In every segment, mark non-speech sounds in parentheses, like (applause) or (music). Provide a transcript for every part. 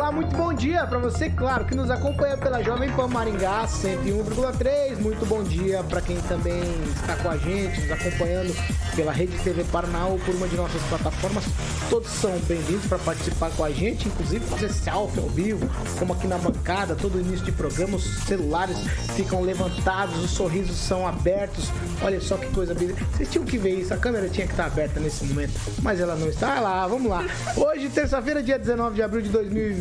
Olá, muito bom dia para você, claro, que nos acompanha pela Jovem Pan Maringá 101,3. Muito bom dia para quem também está com a gente, nos acompanhando pela Rede TV Paraná ou por uma de nossas plataformas. Todos são bem-vindos para participar com a gente, inclusive fazer selfie ao vivo, como aqui na bancada, todo início de programa, os celulares ficam levantados, os sorrisos são abertos. Olha só que coisa bonita. Vocês tinham que ver isso, a câmera tinha que estar aberta nesse momento, mas ela não está. Ah lá, vamos lá. Hoje, terça-feira, dia 19 de abril de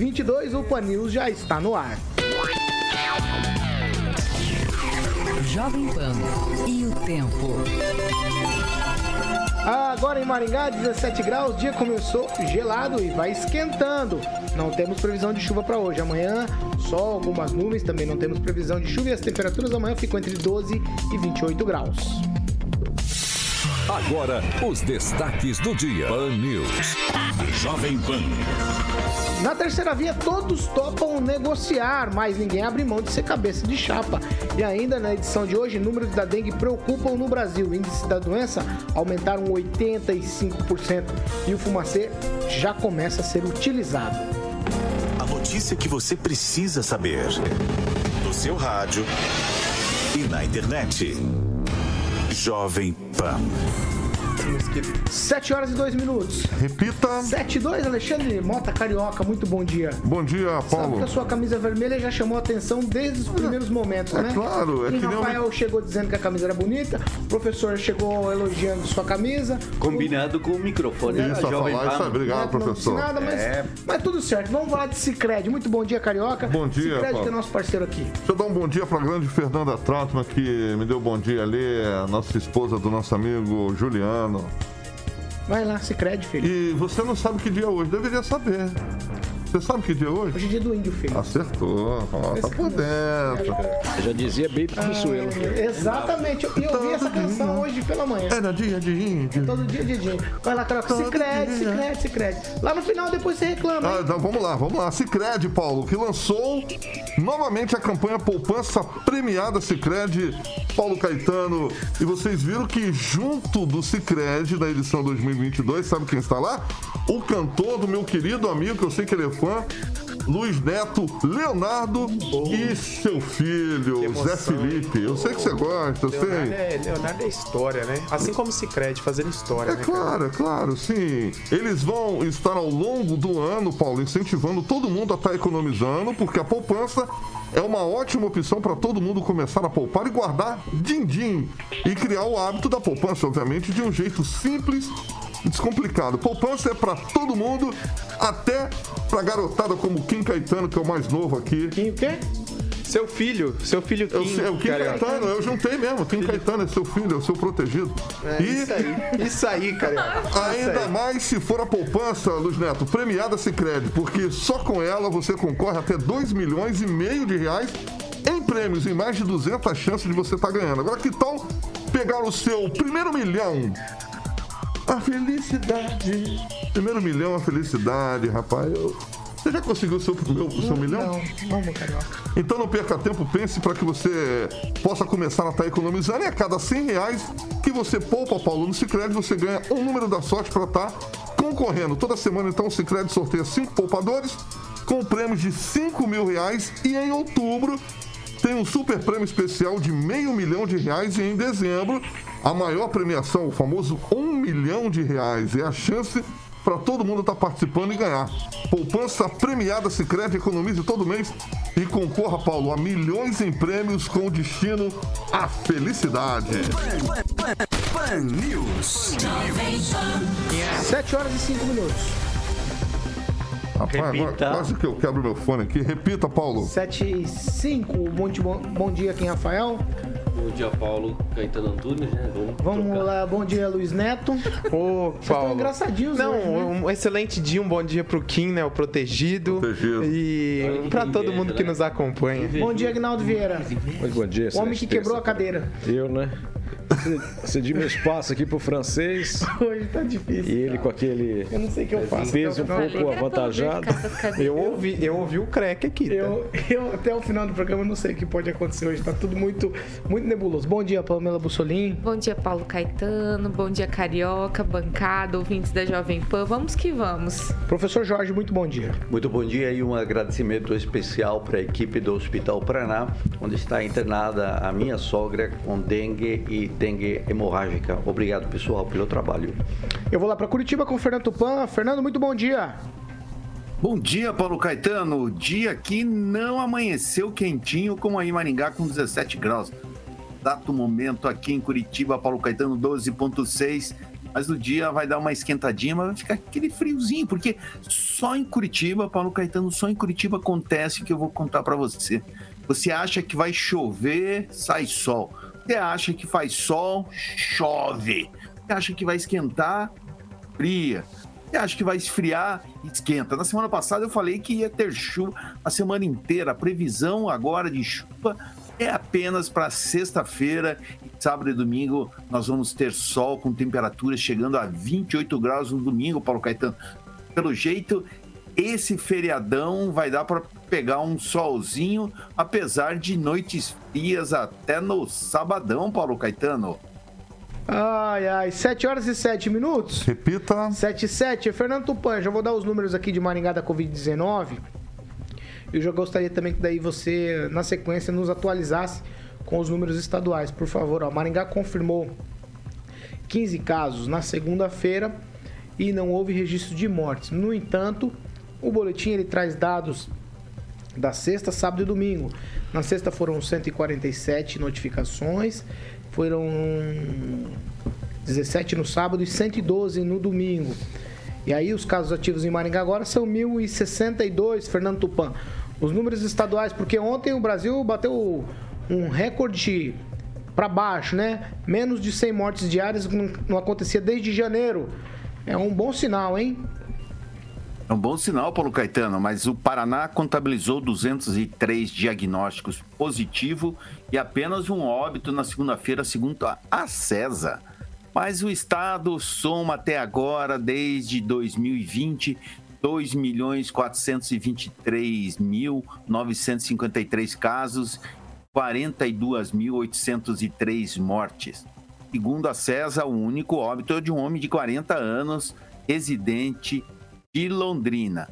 2022, o Pan News já está no ar. Jovem Pan e o tempo. Agora em Maringá, 17 graus, o dia começou gelado e vai esquentando. Não temos previsão de chuva para hoje. Amanhã, só algumas nuvens, também não temos previsão de chuva e as temperaturas amanhã ficam entre 12 e 28 graus. Agora, os destaques do dia. Pan News. Jovem Pan. Na terceira via, todos topam negociar, mas ninguém abre mão de ser cabeça de chapa. E ainda na edição de hoje, números da dengue preocupam no Brasil. O índice da doença aumentaram 85% e o fumacê já começa a ser utilizado. A notícia que você precisa saber. No seu rádio e na internet. Jovem Pan. Europa. 7 horas e 2 minutos. Repita. 7 e 2, Alexandre Mota Carioca, muito bom dia. Bom dia, Sabe Paulo. que a sua camisa vermelha já chamou a atenção desde os primeiros momentos, É né? claro, é e que nem Rafael chegou dizendo que a camisa era bonita, o professor chegou elogiando sua camisa. Combinado com o microfone Isso, a Jovem falar isso. Pan. Obrigado, Neto não professor. nada, mas, É. mas tudo certo. Vamos falar de Cicred. Muito bom dia, Carioca. Bom dia, Cicred Paulo. que é nosso parceiro aqui. Deixa eu dar um bom dia pra grande Fernanda Trautmann, que me deu bom dia ali, a nossa esposa do nosso amigo Juliano. Vai lá, Cicred, filho. E você não sabe que dia é hoje, deveria saber. Você sabe que dia é hoje? Hoje é dia do índio, filho. Acertou, ó, tá por dentro. Eu já dizia Baby Consuelo. Exatamente. E eu ouvi essa canção hoje pela manhã. Era dia de índio. Todo dia, dia, dia. Vai lá, Carioca. Cicred, dia. Cicred, Cicred. Lá no final, depois você reclama. Ah, então vamos lá, vamos lá. Cicred, Paulo, que lançou novamente a campanha Poupança Premiada Cicred, Paulo Caetano. E vocês viram que junto do Cicred, da edição 2022, sabe quem está lá? O cantor do meu querido amigo, que eu sei que ele é Luiz Neto, Leonardo e seu filho, emoção, Zé Felipe. Eu sei que você gosta, eu Leonardo sei. é, Leonardo é história, né? Assim como o Cicred, fazendo história, É né? claro, é claro, sim. Eles vão estar ao longo do ano, Paulo, incentivando todo mundo a estar economizando, porque a poupança é uma ótima opção para todo mundo começar a poupar e guardar din-din. E criar o hábito da poupança, obviamente, de um jeito simples descomplicado. Poupança é para todo mundo, até para garotada como Kim Caetano, que é o mais novo aqui. Kim o quê? Seu filho, seu filho Eu Kim, sei, é o Kim. Caetano, eu juntei mesmo. Kim Caetano é seu filho, é o seu protegido. É isso aí, isso aí. Isso Ainda aí. mais se for a poupança, Luiz Neto, premiada Sicredi, porque só com ela você concorre até 2 milhões e meio de reais em prêmios e mais de 200 chances de você estar ganhando. Agora que tal pegar o seu primeiro milhão? A felicidade. Primeiro milhão, a felicidade, rapaz. Eu- Você já conseguiu o seu, meu- seu milhão? Não, vamos, Carioca. Então não perca tempo, pense para que você possa começar a estar economizando. E a cada 100 reais que você poupa, Paulo, no Cicred, você ganha um número da sorte para estar concorrendo. Toda semana, então, o Cicred sorteia cinco poupadores com prêmios de 5 mil reais. E em outubro tem um super prêmio especial de meio milhão de reais. E em dezembro, a maior premiação, o famoso um milhão de reais. É a chance para todo mundo estar participando e ganhar. Poupança premiada Sicredi economize todo mês e concorra, Paulo, a milhões em prêmios com destino à felicidade. Pan News. 7 horas e 5 minutos. Rapaz, agora Repita. quase que eu quebro meu fone aqui. Repita, Paulo. 7 e 5. Bom, bom, bom dia aqui Rafael. Bom dia, Paulo Caetano Antunes, né? Vamos, Vamos trocar. lá, bom dia, Luiz Neto. Ô, Vocês estão Paulo. engraçadinhos Não, hoje, né? um excelente dia, um bom dia pro Kim, né? O protegido. Protegido. E que pra todo inveja, mundo que né? nos acompanha. Bom dia, Agnaldo Vieira. Muito bom dia. O homem que quebrou a cadeira. Eu, né? Cedi meu espaço aqui pro francês (laughs) Hoje tá e difícil. ele com aquele Eu não sei que eu faço. peso um até o final. pouco avantajado. Eu ouvi, eu ouvi o crack aqui. tá? Eu, eu até o final do programa não sei o que pode acontecer hoje. Tá tudo muito, muito nebuloso. Bom dia, Pamela Bussolim. Bom dia, Paulo Caetano. Bom dia, Carioca, bancada, ouvintes da Jovem Pan. Vamos que vamos. Professor Jorge, muito bom dia. Muito bom dia e um agradecimento especial para a equipe do Hospital Paraná, onde está internada a minha sogra com dengue e dengue hemorrágica. Obrigado, pessoal, pelo trabalho. Eu vou lá para Curitiba com o Fernando Tupan. Fernando, muito bom dia. Bom dia, Paulo Caetano. O dia aqui não amanheceu quentinho como aí em Maringá com 17 graus. Dato momento aqui em Curitiba, Paulo Caetano 12.6. Mas o dia vai dar uma esquentadinha, mas vai ficar aquele friozinho, porque só em Curitiba, Paulo Caetano, só em Curitiba acontece o que eu vou contar para você. Você acha que vai chover, sai sol. Você acha que faz sol, chove. Você acha que vai esquentar, fria. Você acha que vai esfriar, esquenta. Na semana passada eu falei que ia ter chuva a semana inteira. A previsão agora de chuva é apenas para sexta-feira. Sábado e domingo nós vamos ter sol com temperaturas chegando a 28 graus no domingo, Paulo Caetano. Pelo jeito, esse feriadão vai dar para pegar um solzinho, apesar de noites frias até no sabadão, Paulo Caetano. Ai, ai, 7 horas e 7 minutos. Repita. 7 e 7. Fernando Tupan, já vou dar os números aqui de Maringá da Covid-19. Eu já gostaria também que daí você, na sequência, nos atualizasse com os números estaduais. Por favor, ó, Maringá confirmou 15 casos na segunda-feira e não houve registro de mortes. No entanto, o boletim ele traz dados da sexta, sábado e domingo. Na sexta foram 147 notificações, foram 17 no sábado e 112 no domingo. E aí os casos ativos em Maringá agora são 1.062, Fernando Tupan. Os números estaduais, porque ontem o Brasil bateu um recorde para baixo, né? Menos de 100 mortes diárias não não acontecia desde janeiro. É um bom sinal, hein? É um bom sinal, Paulo Caetano, mas o Paraná contabilizou 203 diagnósticos positivos e apenas um óbito na segunda-feira, segundo a ACESA. Mas o estado soma até agora, desde 2020, 2.423.953 casos, 42.803 mortes. Segundo a CESA, o único óbito é de um homem de 40 anos, residente de Londrina.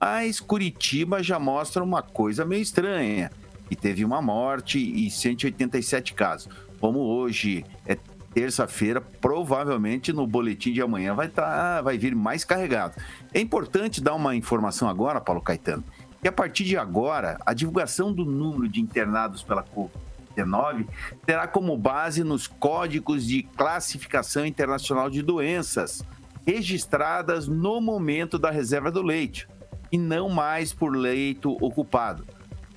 Mas Curitiba já mostra uma coisa meio estranha, que teve uma morte e 187 casos. Como hoje é terça-feira, provavelmente no boletim de amanhã vai, tá, vai vir mais carregado. É importante dar uma informação agora, Paulo Caetano, que a partir de agora, a divulgação do número de internados pela Covid-19 terá como base nos códigos de classificação internacional de doenças registradas no momento da reserva do leite e não mais por leito ocupado.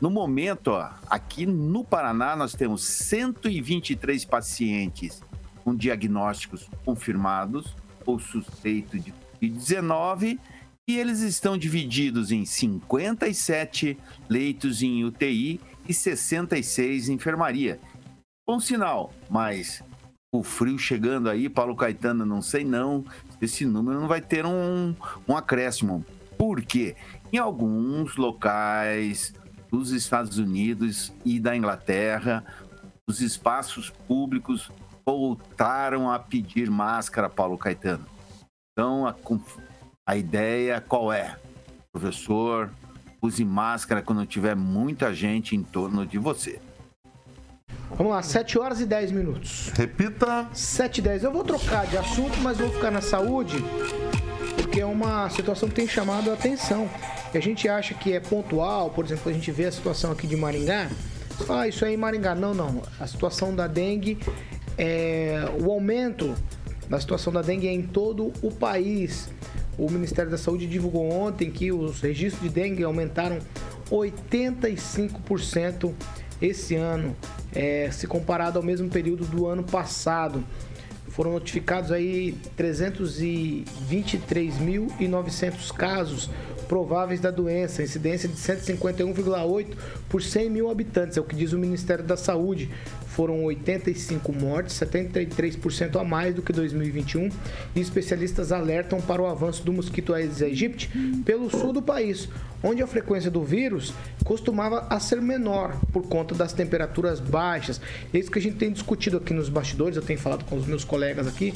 No momento, ó, aqui no Paraná, nós temos 123 pacientes com diagnósticos confirmados ou suspeito de Covid-19 e eles estão divididos em 57 leitos em UTI e 66 em enfermaria. Bom sinal, mas o frio chegando aí, Paulo Caetano, não sei não, esse número não vai ter um, um acréscimo. Por quê? Em alguns locais dos Estados Unidos e da Inglaterra, os espaços públicos voltaram a pedir máscara, Paulo Caetano. Então, a, a ideia qual é? Professor, use máscara quando tiver muita gente em torno de você. Vamos lá, 7 horas e 10 minutos. Repita. 7 e 10. Eu vou trocar de assunto, mas vou ficar na saúde, porque é uma situação que tem chamado a atenção. E a gente acha que é pontual, por exemplo, a gente vê a situação aqui de Maringá. Você fala, ah, isso aí é em Maringá. Não, não. A situação da dengue, é... o aumento da situação da dengue é em todo o país. O Ministério da Saúde divulgou ontem que os registros de dengue aumentaram 85% esse ano, é, se comparado ao mesmo período do ano passado. Foram notificados aí 323.900 casos prováveis da doença, incidência de 151,8 por 100 mil habitantes, é o que diz o Ministério da Saúde. Foram 85 mortes, 73% a mais do que 2021, e especialistas alertam para o avanço do mosquito Aedes aegypti pelo sul do país, onde a frequência do vírus costumava a ser menor por conta das temperaturas baixas. É isso que a gente tem discutido aqui nos bastidores, eu tenho falado com os meus colegas aqui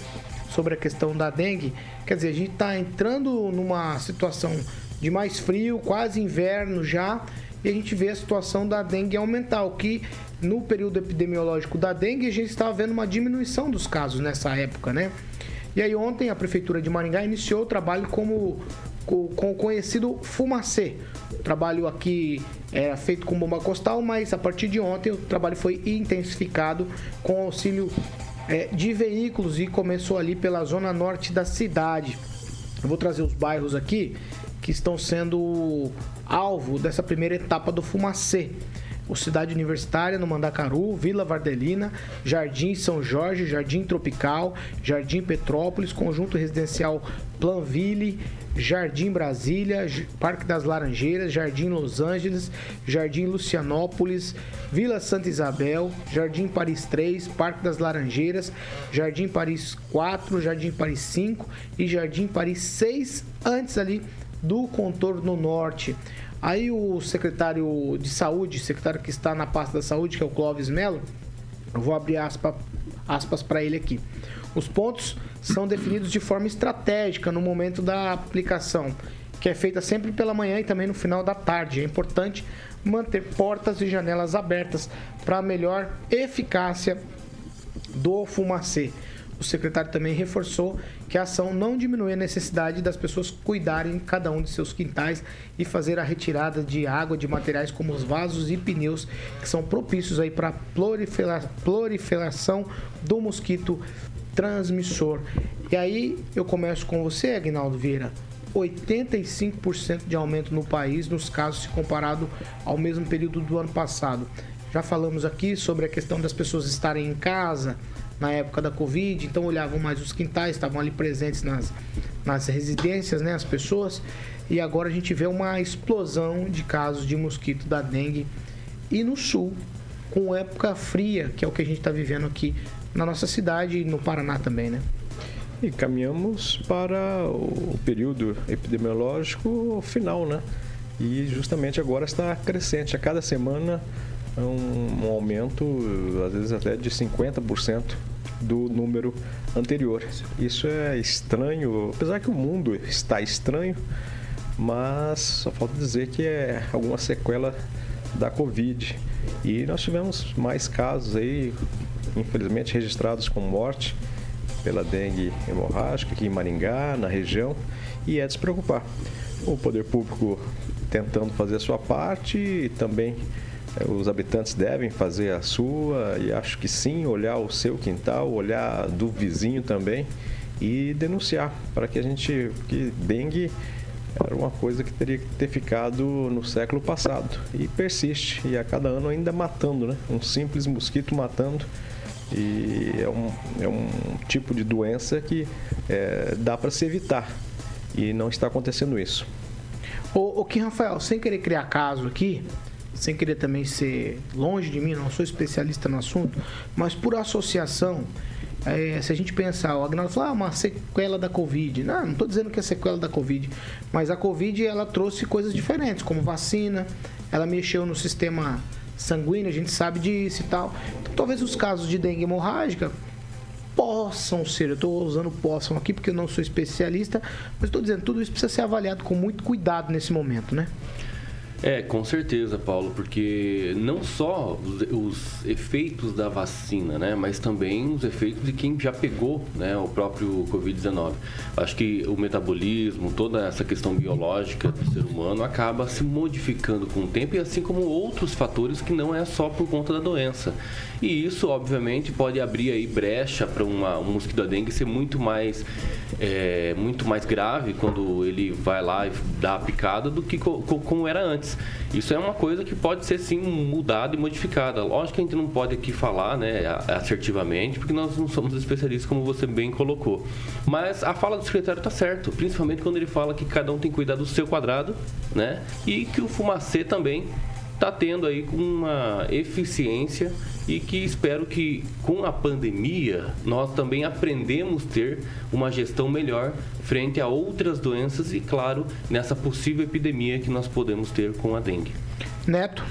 sobre a questão da dengue. Quer dizer, a gente está entrando numa situação de mais frio, quase inverno já, e a gente vê a situação da dengue aumentar, o que no período epidemiológico da dengue a gente estava vendo uma diminuição dos casos nessa época, né? E aí ontem a prefeitura de Maringá iniciou o trabalho como com o conhecido fumacê. O trabalho aqui era feito com bomba costal, mas a partir de ontem o trabalho foi intensificado com auxílio é, de veículos e começou ali pela zona norte da cidade. Eu vou trazer os bairros aqui que estão sendo alvo dessa primeira etapa do Fumacê. O Cidade Universitária no Mandacaru, Vila Vardelina, Jardim São Jorge, Jardim Tropical, Jardim Petrópolis, Conjunto Residencial Planville, Jardim Brasília, Parque das Laranjeiras, Jardim Los Angeles, Jardim Lucianópolis, Vila Santa Isabel, Jardim Paris 3, Parque das Laranjeiras, Jardim Paris 4, Jardim Paris 5 e Jardim Paris 6, antes ali do contorno norte. Aí o secretário de saúde, secretário que está na pasta da saúde, que é o Clóvis Melo, eu vou abrir aspa, aspas para ele aqui. Os pontos são definidos de forma estratégica no momento da aplicação, que é feita sempre pela manhã e também no final da tarde. É importante manter portas e janelas abertas para melhor eficácia do fumacê. O secretário também reforçou que a ação não diminui a necessidade das pessoas cuidarem cada um de seus quintais e fazer a retirada de água de materiais como os vasos e pneus que são propícios aí para proliferação do mosquito transmissor. E aí eu começo com você, Agnaldo Vieira. 85% de aumento no país nos casos se comparado ao mesmo período do ano passado. Já falamos aqui sobre a questão das pessoas estarem em casa, na época da Covid, então olhavam mais os quintais, estavam ali presentes nas, nas residências, né, as pessoas, e agora a gente vê uma explosão de casos de mosquito da dengue e no sul, com época fria, que é o que a gente está vivendo aqui na nossa cidade e no Paraná também, né? E caminhamos para o período epidemiológico final, né? E justamente agora está crescente. A cada semana um, um aumento, às vezes até de 50% do número anterior. Isso é estranho, apesar que o mundo está estranho, mas só falta dizer que é alguma sequela da Covid. E nós tivemos mais casos aí, infelizmente registrados com morte pela dengue hemorrágica aqui em Maringá, na região, e é de se preocupar. O poder público tentando fazer a sua parte e também é, os habitantes devem fazer a sua e acho que sim, olhar o seu quintal, olhar do vizinho também e denunciar para que a gente que dengue era uma coisa que teria que ter ficado no século passado e persiste e a cada ano ainda matando, né? Um simples mosquito matando e é um, é um tipo de doença que é, dá para se evitar e não está acontecendo isso. O, o Kim Rafael, sem querer criar caso aqui, sem querer também ser longe de mim, não sou especialista no assunto, mas por associação, é, se a gente pensar, o Agnaldo falou, ah, uma sequela da Covid. Não, não estou dizendo que é sequela da Covid, mas a Covid ela trouxe coisas diferentes, como vacina, ela mexeu no sistema sanguíneo, a gente sabe disso e tal. Então, talvez os casos de dengue hemorrágica possam ser, eu estou usando possam aqui porque eu não sou especialista, mas estou dizendo, tudo isso precisa ser avaliado com muito cuidado nesse momento, né? É, com certeza, Paulo, porque não só os, os, efeitos da vacina, né, mas também os efeitos de quem já pegou, né, o próprio Covid-19. Acho que o metabolismo, toda essa questão biológica do ser humano acaba se modificando com o tempo e assim como outros fatores que não é só por conta da doença. E isso, obviamente, pode abrir aí brecha para um mosquito da dengue ser muito mais, é, muito mais grave quando ele vai lá e dá a picada do que co como era antes Isso é uma coisa que pode ser sim mudada e modificada. Lógico que a gente não pode aqui falar né, assertivamente, porque nós não somos especialistas, como você bem colocou. Mas a fala do secretário está certo, principalmente quando ele fala que cada um tem que cuidar do seu quadrado, né? E que o fumacê também está tendo aí uma eficiência e que espero que com a pandemia nós também aprendemos ter uma gestão melhor frente a outras doenças e claro nessa possível epidemia que nós podemos ter com a dengue. Neto.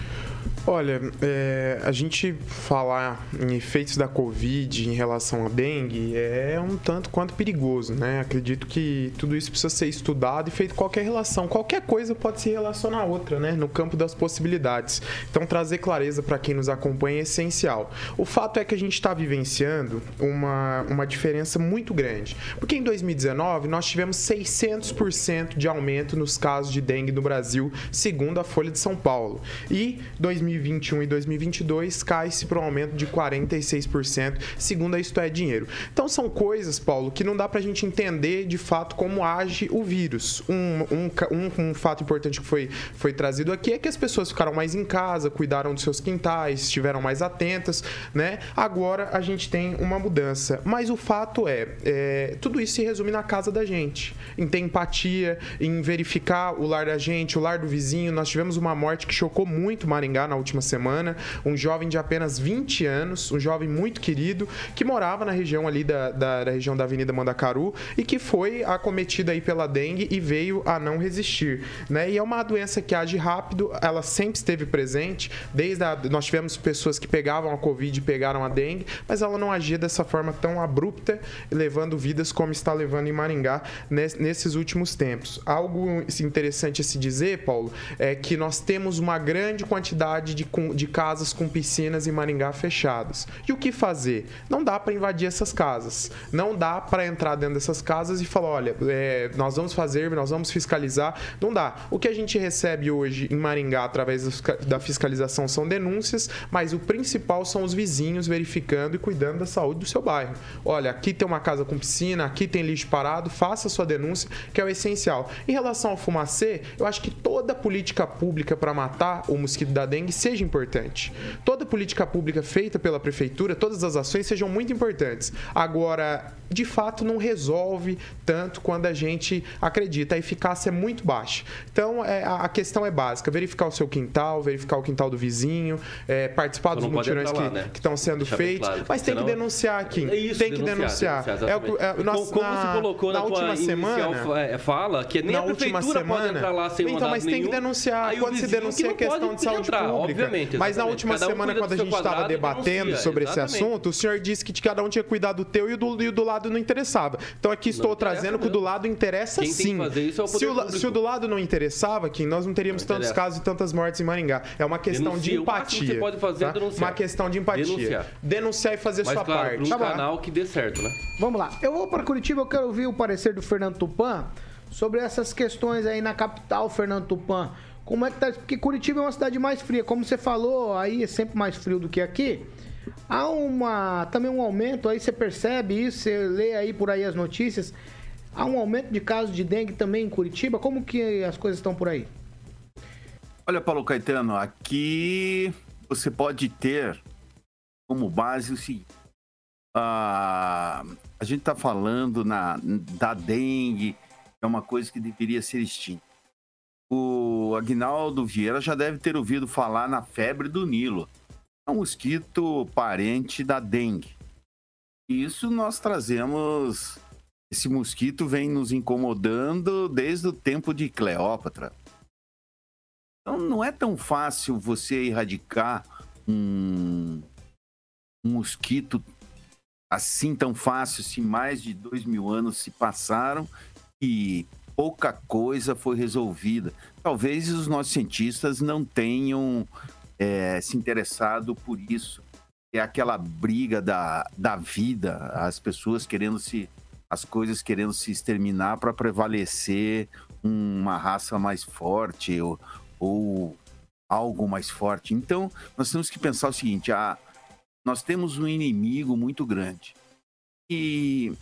Olha, é, a gente falar em efeitos da Covid em relação à dengue é um tanto quanto perigoso, né? Acredito que tudo isso precisa ser estudado e feito qualquer relação. Qualquer coisa pode se relacionar a outra, né? No campo das possibilidades. Então, trazer clareza para quem nos acompanha é essencial. O fato é que a gente está vivenciando uma, uma diferença muito grande. Porque em 2019 nós tivemos 600% de aumento nos casos de dengue no Brasil, segundo a Folha de São Paulo. E 2020 2021 e 2022 cai-se para um aumento de 46%, segundo a Isto é Dinheiro. Então são coisas, Paulo, que não dá para a gente entender de fato como age o vírus. Um, um, um, fato importante que foi, foi trazido aqui é que as pessoas ficaram mais em casa, cuidaram dos seus quintais, estiveram mais atentas, né? Agora a gente tem uma mudança. Mas o fato é, é tudo isso se resume na casa da gente, em ter empatia, em verificar o lar da gente, o lar do vizinho. Nós tivemos uma morte que chocou muito Maringá na última semana, um jovem de apenas 20 anos, um jovem muito querido, que morava na região ali da, da, da região da Avenida Mandacaru e que foi acometido aí pela dengue e veio a não resistir, né? E é uma doença que age rápido, ela sempre esteve presente, desde a, nós tivemos pessoas que pegavam a Covid e pegaram a dengue, mas ela não agia dessa forma tão abrupta, levando vidas como está levando em Maringá nesses últimos tempos. Algo interessante a se dizer, Paulo, é que nós temos uma grande quantidade de, de casas com piscinas em Maringá fechadas. E o que fazer? Não dá para invadir essas casas. Não dá para entrar dentro dessas casas e falar: olha, é, nós vamos fazer, nós vamos fiscalizar. Não dá. O que a gente recebe hoje em Maringá através da fiscalização são denúncias, mas o principal são os vizinhos verificando e cuidando da saúde do seu bairro. Olha, aqui tem uma casa com piscina, aqui tem lixo parado, faça a sua denúncia, que é o essencial. Em relação ao fumacê, eu acho que toda política pública para matar o mosquito da dengue seja importante. Toda política pública feita pela prefeitura, todas as ações sejam muito importantes. Agora, de fato, não resolve tanto quando a gente acredita. A eficácia é muito baixa. Então, é, a questão é básica: verificar o seu quintal, verificar o quintal do vizinho, é, participar dos mutirões que, né? estão sendo feitos. Claro, mas tem que denunciar aqui. É isso, tem que denunciar. denunciar. é, o, é, nós, como na, você colocou na, na última semana, é, fala que nem na a prefeitura semana, pode entrar lá sem Então, mas tem que denunciar. Quando se denuncia a questão de saúde entrar, pública, Obviamente. Mas na última cada semana, um quando a gente estava debatendo sobre esse assunto, o senhor disse que cada um tinha cuidado do teu e o do, e do lado não interessava. Então aqui estou não trazendo que o do lado interessa Quem sim. É o se, o, se, o, do lado não interessava, Kim, nós não teríamos não tantos casos e tantas mortes em Maringá. É uma questão Denuncia. de empatia. O que você pode fazer é tá? é denunciar. Uma questão de empatia. Denunciar, denunciar e fazer Mas, sua claro, parte. Um canal que dê certo, né? Vamos lá. Eu vou para Curitiba, eu quero ouvir o parecer do Fernando Tupan sobre essas questões aí na capital, Fernando Tupan. Como é que tá? Porque Curitiba é uma cidade mais fria. Como você falou, aí é sempre mais frio do que aqui. Há uma também um aumento, aí você percebe isso, você lê aí por aí as notícias. Há um aumento de casos de dengue também em Curitiba. Como que as coisas estão por aí? Olha, Paulo Caetano, aqui você pode ter como base o seguinte. Uh, a gente está falando na, da dengue, é uma coisa que deveria ser extinta o Agnaldo Vieira já deve ter ouvido falar na febre do Nilo. É um mosquito parente da dengue. Isso nós trazemos. Esse mosquito vem nos incomodando desde o tempo de Cleópatra. Então não é tão fácil você erradicar um, um mosquito assim tão fácil, se mais de dois mil anos se passaram e pouca coisa foi resolvida. Talvez os nossos cientistas não tenham é, se interessado por isso. É aquela briga da, da vida, as pessoas querendo se. as coisas querendo se exterminar para prevalecer uma raça mais forte ou, ou algo mais forte. Então, nós temos que pensar o seguinte: a, nós temos um inimigo muito grande. E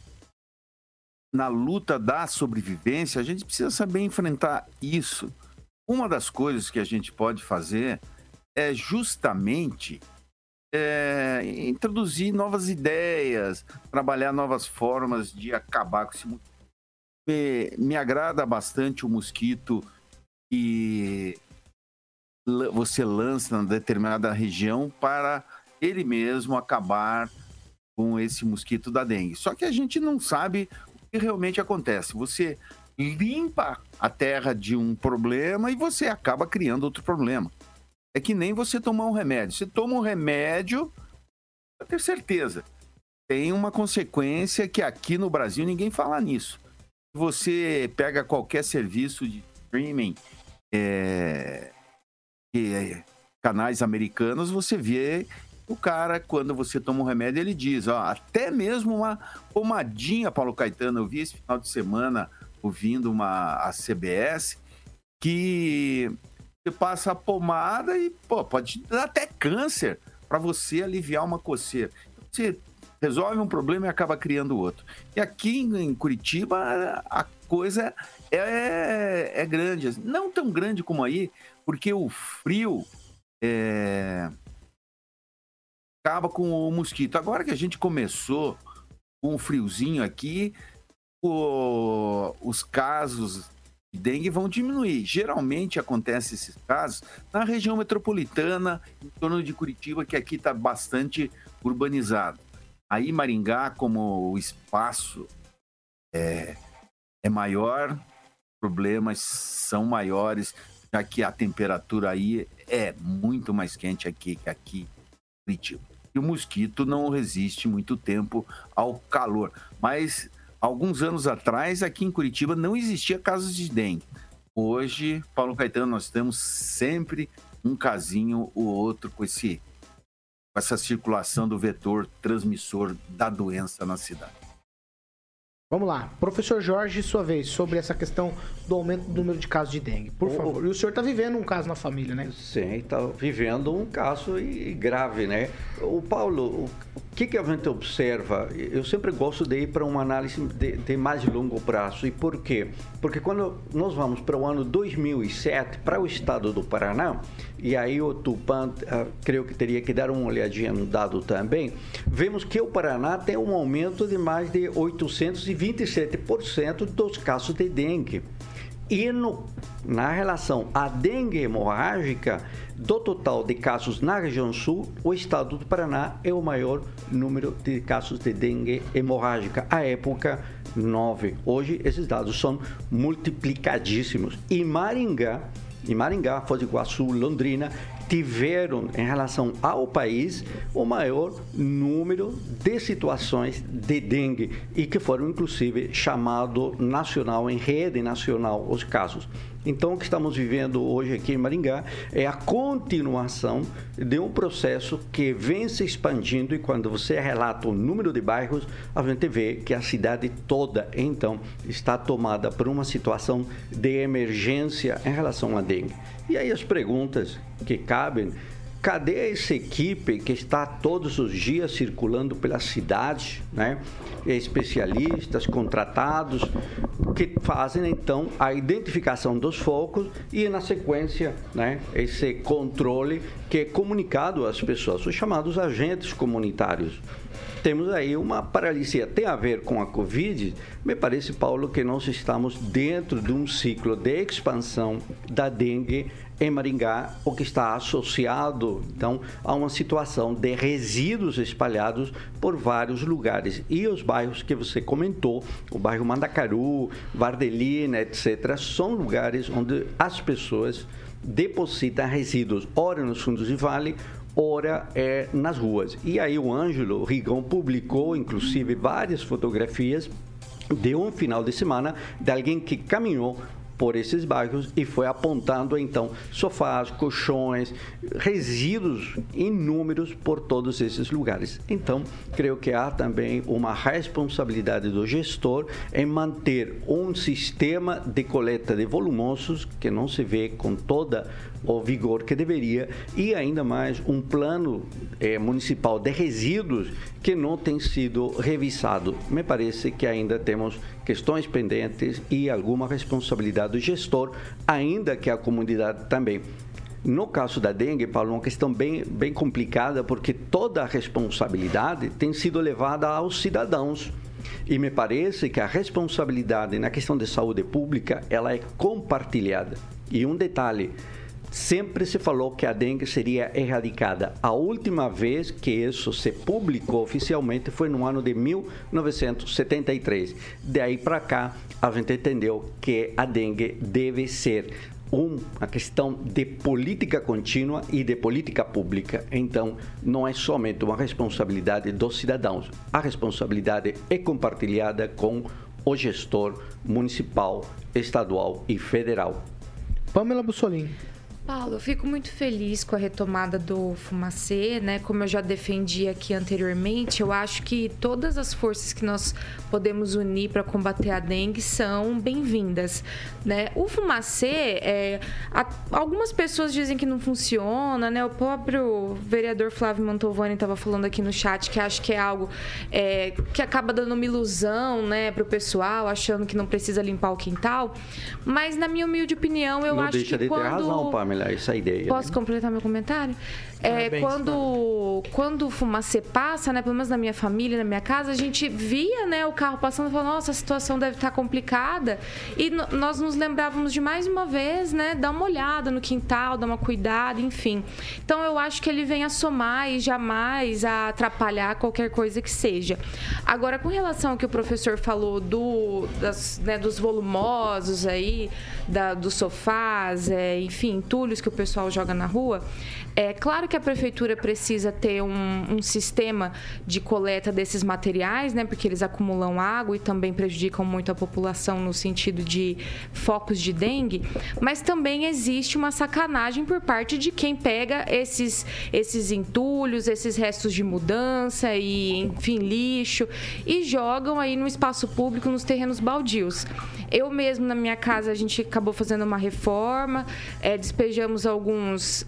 na luta da sobrevivência, a gente precisa saber enfrentar isso. uma das coisas que a gente pode fazer é justamente é, introduzir novas ideias, trabalhar novas formas de acabar com esse mosquito. Me, me agrada bastante o mosquito que você lança na determinada região para ele mesmo acabar com esse mosquito da dengue. Só que a gente não sabe realmente acontece. Você limpa a terra de um problema e você acaba criando outro problema. É que nem você tomar um remédio. Você toma um remédio, para ter certeza, tem uma consequência que aqui no Brasil ninguém fala nisso. Você pega qualquer serviço de streaming, é, é, canais americanos, você vê o cara, quando você toma um remédio, ele diz, ó, até mesmo uma pomadinha, Paulo Caetano, eu vi esse final de semana ouvindo uma a CBS, que você passa a pomada e pô, pode dar até câncer para você aliviar uma coceira. Você resolve um problema e acaba criando outro. E aqui em Curitiba a coisa é, é grande, não tão grande como aí, porque o frio é, acaba com o mosquito. Agora que a gente começou com um friozinho aqui, o, os casos de dengue vão diminuir. Geralmente acontece esses casos na região metropolitana, em torno de Curitiba, que aqui está bastante urbanizado. Aí Maringá, como o espaço é, é maior, problemas são maiores, já que a temperatura aí é muito mais quente aqui que aqui em Curitiba. E o mosquito não resiste muito tempo ao calor. Mas alguns anos atrás, aqui em Curitiba, não existia casos de dengue. Hoje, Paulo Caetano, nós temos sempre um casinho ou outro com, esse, com essa circulação do vetor transmissor da doença na cidade. Vamos lá. Professor Jorge, sua vez, sobre essa questão do aumento do número de casos de dengue. Por favor. E o senhor está vivendo um caso na família, né? Sim, está vivendo um caso grave, né? O Paulo, o que, que a gente observa? Eu sempre gosto de ir para uma análise de, de, mais longo prazo. E por quê? Porque quando nós vamos para o ano 2007, para o estado do Paraná, e aí o Tupan, uh, creio que teria que dar uma olhadinha no dado também, vemos que o Paraná tem um aumento de mais de 827% dos casos de dengue. E no, na relação à dengue hemorrágica, do total de casos na região sul, o estado do Paraná é o maior número de casos de dengue hemorrágica. À época, 9. Hoje, esses dados são multiplicadíssimos. E Maringá, em Maringá, Foz do Iguaçu, Londrina, tiveram, em relação ao país, o maior número de situações de dengue e que foram, inclusive, chamado nacional, em rede nacional, os casos. Então, o que estamos vivendo hoje aqui em Maringá é a continuação de um processo que vem se expandindo e quando você relata o número de bairros, a gente vê que a cidade toda, então, está tomada por uma situação de emergência em relação à dengue. E aí as perguntas que cabem Cadê essa equipe que está todos os dias circulando pela cidade, né? especialistas contratados que fazem então a identificação dos focos e na sequência, né, esse controle que é comunicado às pessoas, os chamados agentes comunitários. Temos aí uma paralisia. Tem a ver com a Covid? Me parece, Paulo, que nós estamos dentro de um ciclo de expansão da dengue em Maringá, o que está associado, então, a uma situação de resíduos espalhados por vários lugares. E os bairros que você comentou, o bairro Mandacaru, Vardelina, etc., são lugares onde as pessoas depositam resíduos, ora nos fundos de vale, ora é nas ruas. E aí o Ângelo Rigão publicou, inclusive, várias fotografias de um final de semana de alguém que caminhou por esses bairros e foi apontando então sofás, colchões, resíduos inúmeros por todos esses lugares. Então, creio que há também uma responsabilidade do gestor em manter um sistema de coleta de volumosos que não se vê com toda o vigor que deveria e ainda mais um plano eh, municipal de resíduos que não tem sido revisado. Me parece que ainda temos questões pendentes e alguma responsabilidade do gestor, ainda que a comunidade também. No caso da dengue, Paulo, é uma questão bem, bem complicada, porque toda a responsabilidade tem sido levada aos cidadãos. E me parece que a responsabilidade na questão de saúde pública, ela é compartilhada. E um detalhe, sempre se falou que a dengue seria erradicada. A última vez que isso se publicou oficialmente foi no ano de 1973. Daí para cá, a gente entendeu que a dengue deve ser uma questão de política contínua e de política pública. Então, não é somente uma responsabilidade dos cidadãos. A responsabilidade é compartilhada com o gestor municipal, estadual e federal. Pamela Bussolini. Paulo, eu fico muito feliz com a retomada do Fumacê, né? Como eu já defendi aqui anteriormente, eu acho que todas as forças que nós podemos unir para combater a dengue são bem-vindas, né? O Fumacê, é, a, algumas pessoas dizem que não funciona, né? O próprio vereador Flávio Mantovani estava falando aqui no chat que acha que é algo é, que acaba dando uma ilusão, né, para o pessoal, achando que não precisa limpar o quintal. Mas na minha humilde opinião, eu não acho que de quando ter razão, Pamela, essa ideia. Posso né? completar meu comentário? É, Parabéns, quando, quando o fumacê passa, né, pelo menos na minha família, na minha casa, a gente via né, o carro passando e falava, nossa, a situação deve estar complicada. E nós nos lembrávamos de mais uma vez, né, dar uma olhada no quintal, dar uma cuidada, enfim. Então eu acho que ele vem a somar e jamais a atrapalhar qualquer coisa que seja. Agora, com relação ao que o professor falou do, das, né, dos volumosos aí, da, dos sofás, é, enfim, entulhos que o pessoal joga na rua, é claro que a prefeitura precisa ter um, um sistema de coleta desses materiais, né? Porque eles acumulam água e também prejudicam muito a população no sentido de focos de dengue. Mas também existe uma sacanagem por parte de quem pega esses, esses entulhos, esses restos de mudança e, enfim, lixo e jogam aí no espaço público, nos terrenos baldios. Eu mesmo, na minha casa, a gente acabou fazendo uma reforma, eh, despejamos alguns,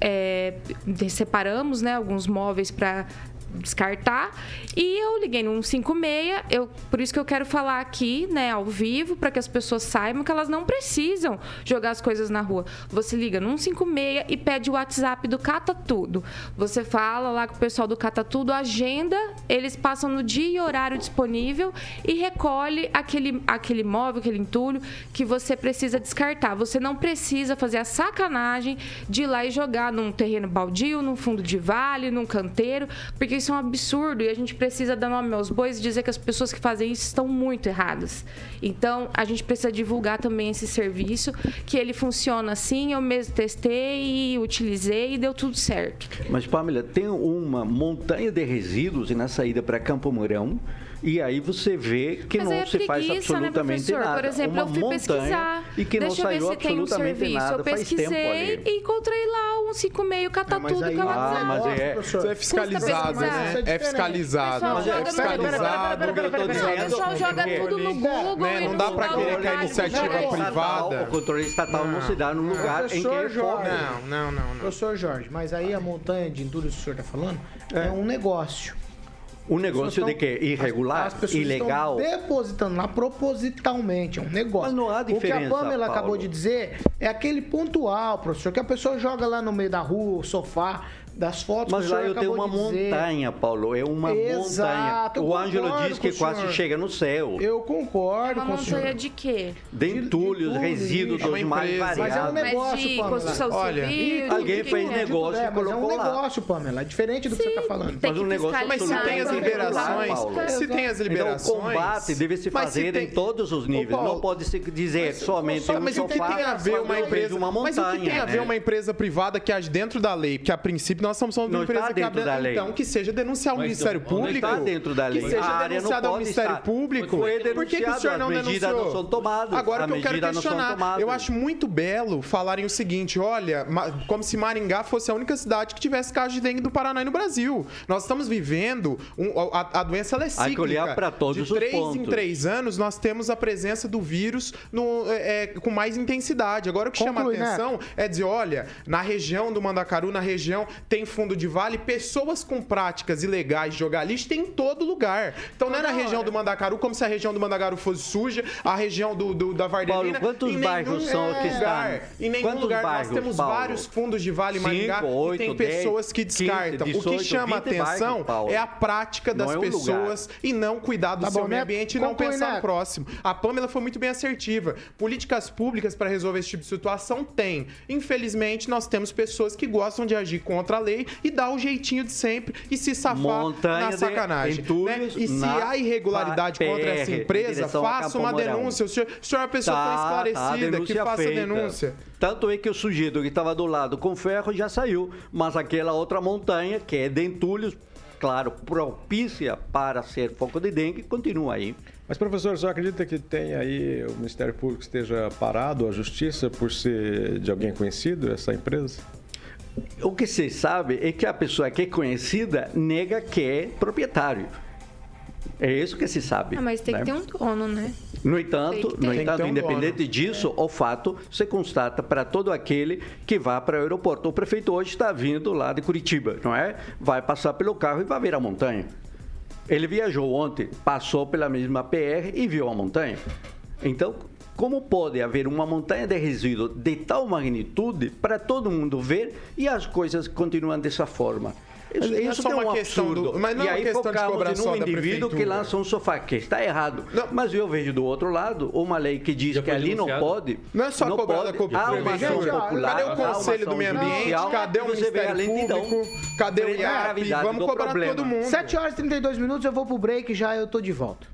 de- separamos né, alguns móveis para descartar. E eu liguei no 156 eu por isso que eu quero falar aqui né ao vivo para que as pessoas saibam que elas não precisam jogar as coisas na rua. Você liga no 156 e pede o WhatsApp do Cata Tudo. Você fala lá com o pessoal do Cata Tudo agenda eles passam no dia e horário disponível e recolhe aquele aquele móvel aquele entulho que você precisa descartar. Você não precisa fazer a sacanagem de ir lá e jogar num terreno baldio num fundo de vale num canteiro porque isso é um absurdo e a gente precisa dar nome aos bois e dizer que as pessoas que fazem isso estão muito erradas. Então, a gente precisa divulgar também esse serviço, que ele funciona assim, eu mesmo testei e utilizei e deu tudo certo. Mas, Pamela, tem uma montanha de resíduos na saída para Campo Mourão. E aí você vê que Mas não é se faz preguiça, né, absolutamente professor? nada. Por exemplo, uma eu fui montanha pesquisar. e que Deixa não eu ver saiu se tem um absolutamente serviço. nada eu faz pesquisei e encontrei lá um 56 cata mas tudo que ela Ah, mas é- Isso é fiscalizado, né? É É fiscalizado. Mas é joga- fiscalizado. pera, pera, pera, pera, pera, O pessoal joga tudo no Google. Né, não dá pra Google querer que a iniciativa privada- O controle estatal não, se dá no lugar em que é. Não, não, não, não. Professor Jorge, mas aí a montanha de entulhos que o senhor está falando é. um negócio. O negócio de que irregular, As pessoas ilegal. estão depositando lá propositalmente, é um negócio. Mas não há O que a diferença, Pamela acabou Paulo. de dizer é aquele pontual, professor, que a pessoa joga lá no meio da rua, o sofá, das fotos Mas que o lá eu tenho uma montanha, Paulo. É uma Exato, montanha. O Ângelo diz que o quase senhor. chega no céu. Eu concordo Uma com o senhor. montanha de quê? De entulhos, resíduos É uma dos mais empresa. Mas é um variados. negócio, Mas de Pamela. Olha, civil. alguém fez de- negócio É, e é um colocou lá. negócio, Pamela. É diferente do que você está falando. Mas um que negócio Mas se tem as que liberações, se tem as Então, o liberações... combate deve se fazer tem- em todos os níveis. Não pode se dizer somente Só- um mas o que sofá tem a ver uma empresa, uma mas o que tem a ver né? uma empresa privada que age dentro da lei, porque a princípio nós estamos falando de uma Não empresa que dentro abre, da lei. então que seja denunciar ao Ministério não- não Público. está dentro da lei. Que seja não denunciado ao Ministério estar. Público. Por que, que o denunciado, senhor não denunciou? não são tomadas. Agora As o que eu quero não questionar, eu acho muito belo falarem o seguinte, olha, como se Maringá fosse a única cidade que tivesse caso de dengue do Paraná e no Brasil. Nós estamos vivendo, um- a, a doença ela é cíclica. para todos de os três em três anos, nós temos a presença do vírus no- é, é, com mais intensidade. Agora, o que chama a Conclui, atenção é dizer, olha, na região do Mandacaru, na região tem fundo de vale, pessoas com práticas ilegais de jogar lixo tem em todo lugar. Então não é na região do Mandacaru, como se a região do Mandacaru fosse suja, a região do, do- da Vardelina. Paulo, quantos bairros são que lugar, estão? Em nenhum Quantos lugar bairros, nós temos Paulo? vários fundos de vale em Cinco, Maringá e tem dez, pessoas que 15, descartam. o 18, que chama 20 atenção bairros, é a prática das é um lugar. pessoas e não cuidar do Tá seu bom, meio ambiente e não pensar no próximo. A Pamela foi muito bem assertiva. Políticas públicas para resolver esse tipo de situação tem. Infelizmente, nós temos pessoas que gostam de agir contra a lei e dar o jeitinho de sempre e se safar Montanha na sacanagem. né? E se há irregularidade PR, contra essa em empresa, faça uma denúncia. O senhor, o senhor é uma pessoa tão Tá, tá, esclarecida que denúncia faça feita. denúncia. Tanto é que o sujeito que estava do lado com ferro já saiu, mas aquela outra montanha, que é de entulhos, claro, propícia para ser foco de dengue, continua aí. Mas, professor, você acredita que tem aí o Ministério Público esteja parado, a justiça, por ser de alguém conhecido, essa empresa? O que se sabe é que a pessoa que é conhecida nega que é proprietário. É isso que se sabe. Ah, mas tem né? que ter um dono, né? No entanto, no entanto um independente disso, o fato se constata para todo aquele que vá para o aeroporto. O prefeito hoje está vindo lá de Curitiba, não é? Vai passar pelo carro e vai ver a montanha. Ele viajou ontem, passou pela mesma PR e viu a montanha. Então, como pode haver uma montanha de resíduo de tal magnitude para todo mundo ver e as coisas continuam dessa forma? Isso, não é isso só é um uma questão absurdo. do- mas não e é uma aí questão de focamos cobrar só um da indivíduo que lança um sofá, que está errado. Mas eu vejo do outro lado uma lei que diz Já que ali não pode. Não é só cobrar da pode. culpa Há da uma ação popular. Cadê o Conselho do Meio Ambiente? judicial, Cadê o Ministério lentidão Público? Cadê o IAP? Vamos cobrar problema. todo mundo. 7 horas e 32 minutos, eu vou pro break já eu tô de volta.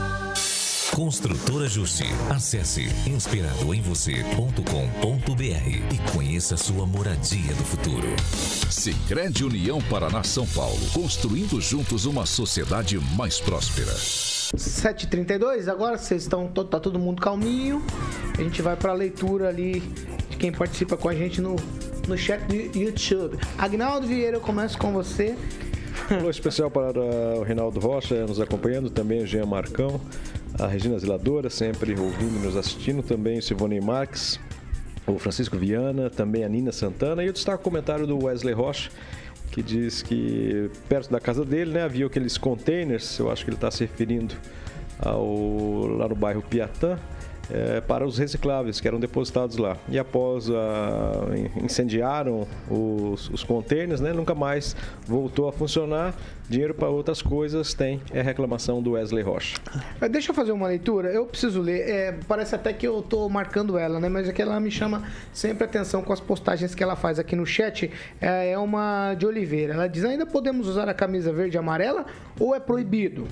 Construtora Justi. Acesse inspiradoemvocê.com.br e conheça sua moradia do futuro. Sicredi União Paraná São Paulo. Construindo juntos uma sociedade mais próspera. 7h32, agora vocês estão. Tá todo mundo calminho. A gente vai pra leitura ali de quem participa com a gente no, no chat do YouTube. Agnaldo Vieira, eu começo com você. Alô especial para o Reinaldo Rocha nos acompanhando, também o Jean Marcão, a Regina Zeladora, sempre ouvindo e nos assistindo, também o Silvone Marques, o Francisco Viana, também a Nina Santana. E eu destaco o comentário do Wesley Rocha, que diz que perto da casa dele né, havia aqueles containers, eu acho que ele está se referindo ao, lá no bairro Piatã, eh, para os recicláveis que eram depositados lá. E após ah, in- incendiaram os, os containers, né, nunca mais voltou a funcionar. Dinheiro para outras coisas tem, é reclamação do Wesley Rocha. Eh, Deixa eu fazer uma leitura, eu preciso ler. É, parece até que eu tô marcando ela, né? Mas é que ela me chama sempre atenção com as postagens que ela faz aqui no chat. É, é uma de Oliveira. Ela diz: ainda podemos usar a camisa verde e amarela ou é proibido?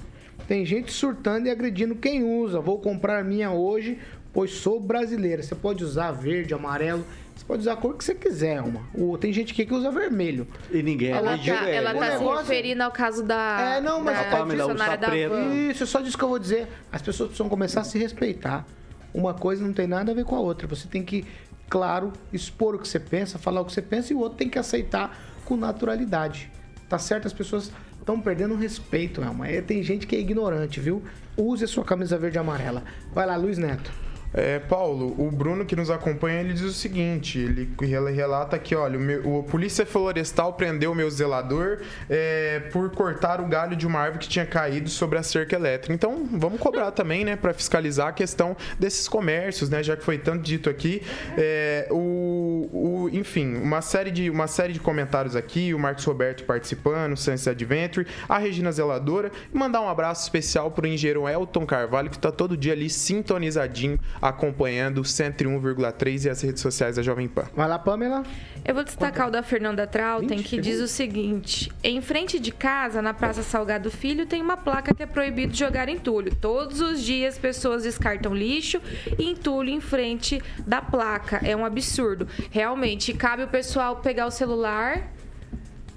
Tem gente surtando e agredindo quem usa. Vou comprar minha hoje, pois sou brasileira. Você pode usar verde, amarelo. Você pode usar a cor que você quiser, uma. Ou tem gente aqui que usa vermelho. E ninguém Ela agrediu tá, ele. ela tá O se negócio- referindo ao caso da, É, não, mas da a Pamela usa da preto. Isso, é só disso que eu vou dizer. As pessoas precisam começar a se respeitar. Uma coisa não tem nada a ver com a outra. Você tem que, claro, expor o que você pensa, falar o que você pensa e o outro tem que aceitar com naturalidade. Tá certo? As pessoas estão perdendo respeito, Elma. É, Tem gente que é ignorante, viu? Use a sua camisa verde e amarela. Vai lá, Luiz Neto. É, Paulo, o Bruno que nos acompanha, ele diz o seguinte, ele rela- relata que, olha, o, meu- o Polícia Florestal prendeu o meu zelador é, por cortar o galho de uma árvore que tinha caído sobre a cerca elétrica. Então, vamos cobrar também, né, para fiscalizar a questão desses comércios, né, já que foi tanto dito aqui. É, o, o, enfim, uma série, de, uma série de comentários aqui, o Marcos Roberto participando, o Sunset Adventure, a Regina Zeladora, e mandar um abraço especial pro engenheiro Elton Carvalho, que tá todo dia ali sintonizadinho, acompanhando o 101,3 e as redes sociais da Jovem Pan. Vai lá, Pamela. Eu vou destacar o da Fernanda Trautem, 20 que diz o seguinte: em frente de casa, na Praça Salgado Filho, tem uma placa que é proibido jogar entulho. Todos os dias, pessoas descartam lixo e entulho em frente da placa. É um absurdo. Realmente, cabe o pessoal pegar o celular.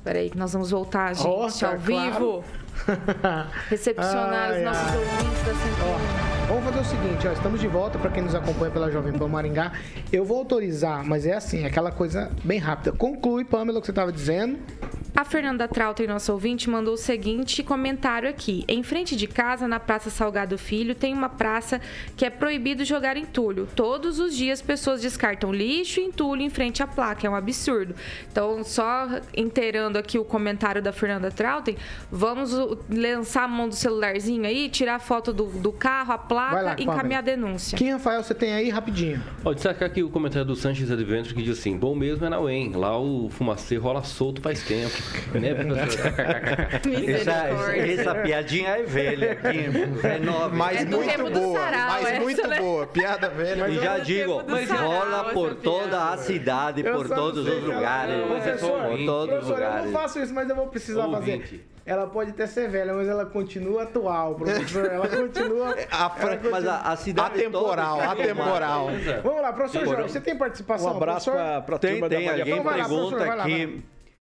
Peraí, que nós vamos voltar, gente, tá ao claro. vivo. (laughs) Recepcionar Ai, os nossos ai. ouvintes da Central. Vamos fazer o seguinte, ó, estamos de volta para quem nos acompanha pela Jovem Pan Maringá. Eu vou autorizar, mas é assim, aquela coisa bem rápida. Conclui, Pamela, o que você estava dizendo. A Fernanda Trautem, nosso ouvinte, mandou o seguinte comentário aqui. Em frente de casa, na Praça Salgado Filho, tem uma praça que é proibido jogar entulho. Todos os dias, pessoas descartam lixo e entulho em frente à placa. É um absurdo. Então, só inteirando aqui o comentário da Fernanda Trautem, vamos lançar a mão do celularzinho aí, tirar a foto do, do carro, a placa lá, e encaminhar a denúncia. Quem, Rafael, você tem aí rapidinho? Ó, destacar aqui o comentário do Sanches Adventure que diz assim: bom mesmo é na UEM. Lá o fumacê rola solto faz tempo. Né, professor? (laughs) Essa, essa piadinha é velha. É nova. Mas É muito boa, sarau mas essa, muito né? boa. Piada velha. E já do digo, rola por toda a cidade, Eu por não todos sei os lugares. Professor, por todos os Professor, eu não lugares. faço isso, mas eu vou precisar fazer. Ouvinte. Ela pode até ser velha, mas ela continua atual, professor. Ela continua. (laughs) A fran- ela Mas a, a cidade Atemporal, toda atemporal. Vamos lá, professor. Jorge, você tem participação? Um abraço para a Tem, turma da tem. Maria Alguém Então lá, pergunta professor, vai lá, vai aqui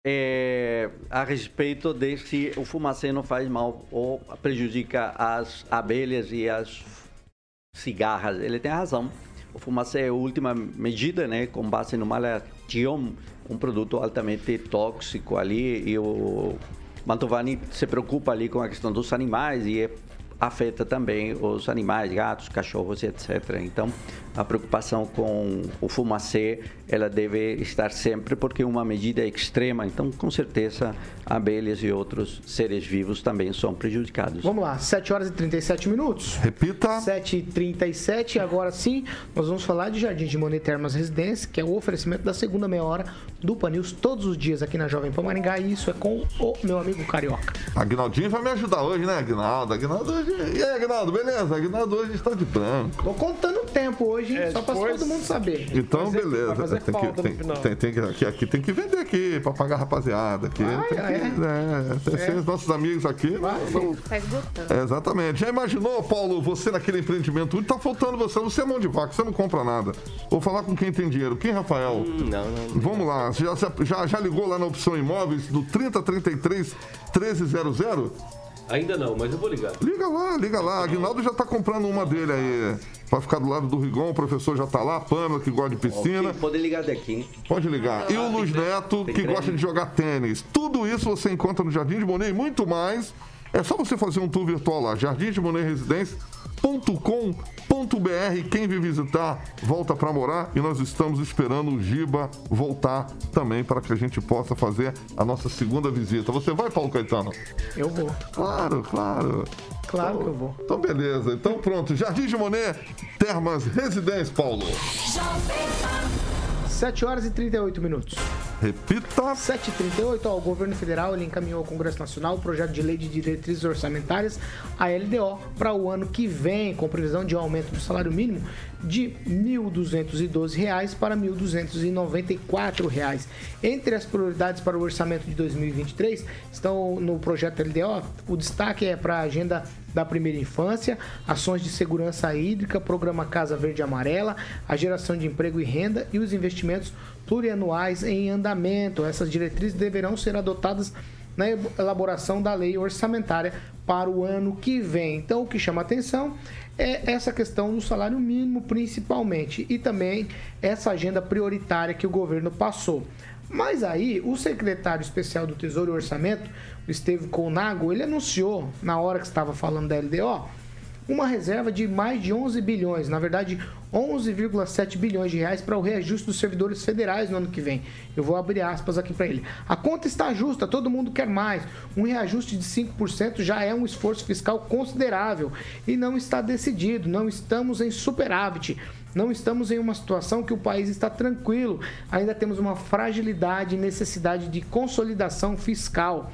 é, a respeito de se o fumacê não faz mal ou prejudica as abelhas e as cigarras. Ele tem razão. O fumacê é a última medida, né, com base no malatium, um produto altamente tóxico ali, e o Mantovani se preocupa ali com a questão dos animais e afeta também os animais, gatos, cachorros, etc. Então, a preocupação com o fumacê, ela deve estar sempre porque é uma medida extrema. Então, com certeza, abelhas e outros seres vivos também são prejudicados. Vamos lá, 7 horas e 37 minutos. Repita. 7h37, agora sim, nós vamos falar de Jardim de Monet Termas Residência, que é o oferecimento da segunda meia hora do Panils todos os dias aqui na Jovem Pan Maringá, e isso é com o meu amigo Carioca. Agnaldinho vai me ajudar hoje, né, Agnaldo? Agnaldo hoje. E aí, Agnaldo, beleza? Agnaldo hoje está de branco. Tô contando o tempo hoje, hein? É, só pra depois- todo mundo saber. Então, Vai fazer- beleza. vai fazer tem que, tem, tem, tem que, aqui, aqui tem que vender aqui pra pagar a rapaziada. Aqui, Vai, tem é. que, né, tem- sem os nossos amigos aqui. não- não- Tá esgotando. É, exatamente. Já imaginou, Paulo, você naquele empreendimento? Tá faltando você. Você é mão de vaca, você não compra nada. Vou falar com quem tem dinheiro. Quem, Rafael? Hum, Não, não. Vamos lá. Já, já, já ligou lá na opção imóveis do 3033 1300? Ainda não, mas eu vou ligar. Liga lá, liga lá. Aguinaldo já tá comprando uma dele aí. Pra ficar do lado do Rigon, o professor já tá lá, a Pamela, que gosta de piscina. Ok, Pode ligar daqui. Pode ligar. E o Luiz Neto, que gosta de jogar tênis. Tudo isso você encontra no Jardim de Monet e muito mais. É só você fazer um tour virtual lá, jardimdemonetresidencia.com.br. Quem vir visitar, volta para morar. E nós estamos esperando o Giba voltar também para que a gente possa fazer a nossa segunda visita. Você vai, Paulo Caetano? Eu vou. Claro, claro. Claro que eu vou. Então, beleza. Então, pronto. Jardim de Monet, Termas Residência, Paulo. 7 horas e 38 minutos. Repita. 7h38, ó, o governo federal ele encaminhou ao Congresso Nacional o projeto de lei de diretrizes orçamentárias, a LDO, para o ano que vem, com previsão de um aumento do salário mínimo de R$ 1.212 para 1.294 reais. Entre as prioridades para o orçamento de 2023 estão no projeto LDO, o destaque é para a agenda da primeira infância, ações de segurança hídrica, programa Casa Verde e Amarela, a geração de emprego e renda e os investimentos plurianuais em andamento. Essas diretrizes deverão ser adotadas na elaboração da lei orçamentária para o ano que vem. Então, o que chama atenção é essa questão do salário mínimo, principalmente, e também essa agenda prioritária que o governo passou. Mas aí, o secretário especial do Tesouro e Orçamento, o Esteve Colnago, ele anunciou, na hora que estava falando da LDO, uma reserva de mais de 11 bilhões, na verdade 11,7 bilhões de reais para o reajuste dos servidores federais no ano que vem. Eu vou abrir aspas aqui para ele. A conta está justa, todo mundo quer mais. Um reajuste de 5% já é um esforço fiscal considerável e não está decidido, não estamos em superávit. Não estamos em uma situação que o país está tranquilo. Ainda temos uma fragilidade e necessidade de consolidação fiscal.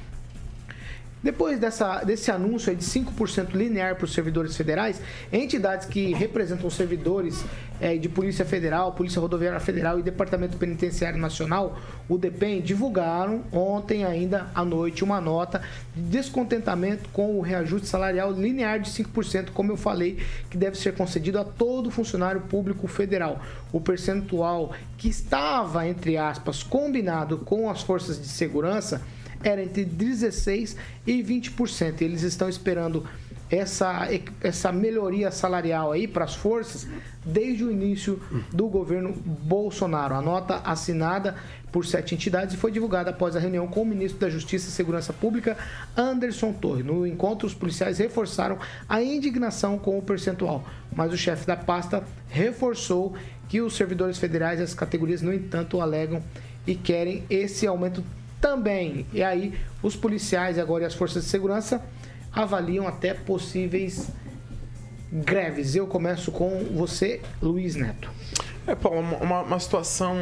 Depois dessa, desse anúncio de 5% linear para os servidores federais, entidades que representam servidores é, de Polícia Federal, Polícia Rodoviária Federal e Departamento Penitenciário Nacional, o DEPEN, divulgaram ontem ainda à noite uma nota de descontentamento com o reajuste salarial linear de 5%, como eu falei, que deve ser concedido a todo funcionário público federal. O percentual que estava, entre aspas, combinado com as forças de segurança era entre 16% e 20%. Eles estão esperando essa, essa melhoria salarial aí para as forças desde o início do governo Bolsonaro. A nota assinada por sete entidades e foi divulgada após a reunião com o ministro da Justiça e Segurança Pública, Anderson Torres. No encontro, os policiais reforçaram a indignação com o percentual, mas o chefe da pasta reforçou que os servidores federais e as categorias, no entanto, alegam e querem esse aumento também. E aí, os policiais agora e as forças de segurança avaliam até possíveis greves. Eu começo com você, Luiz Neto. É, Paulo, uma, uma situação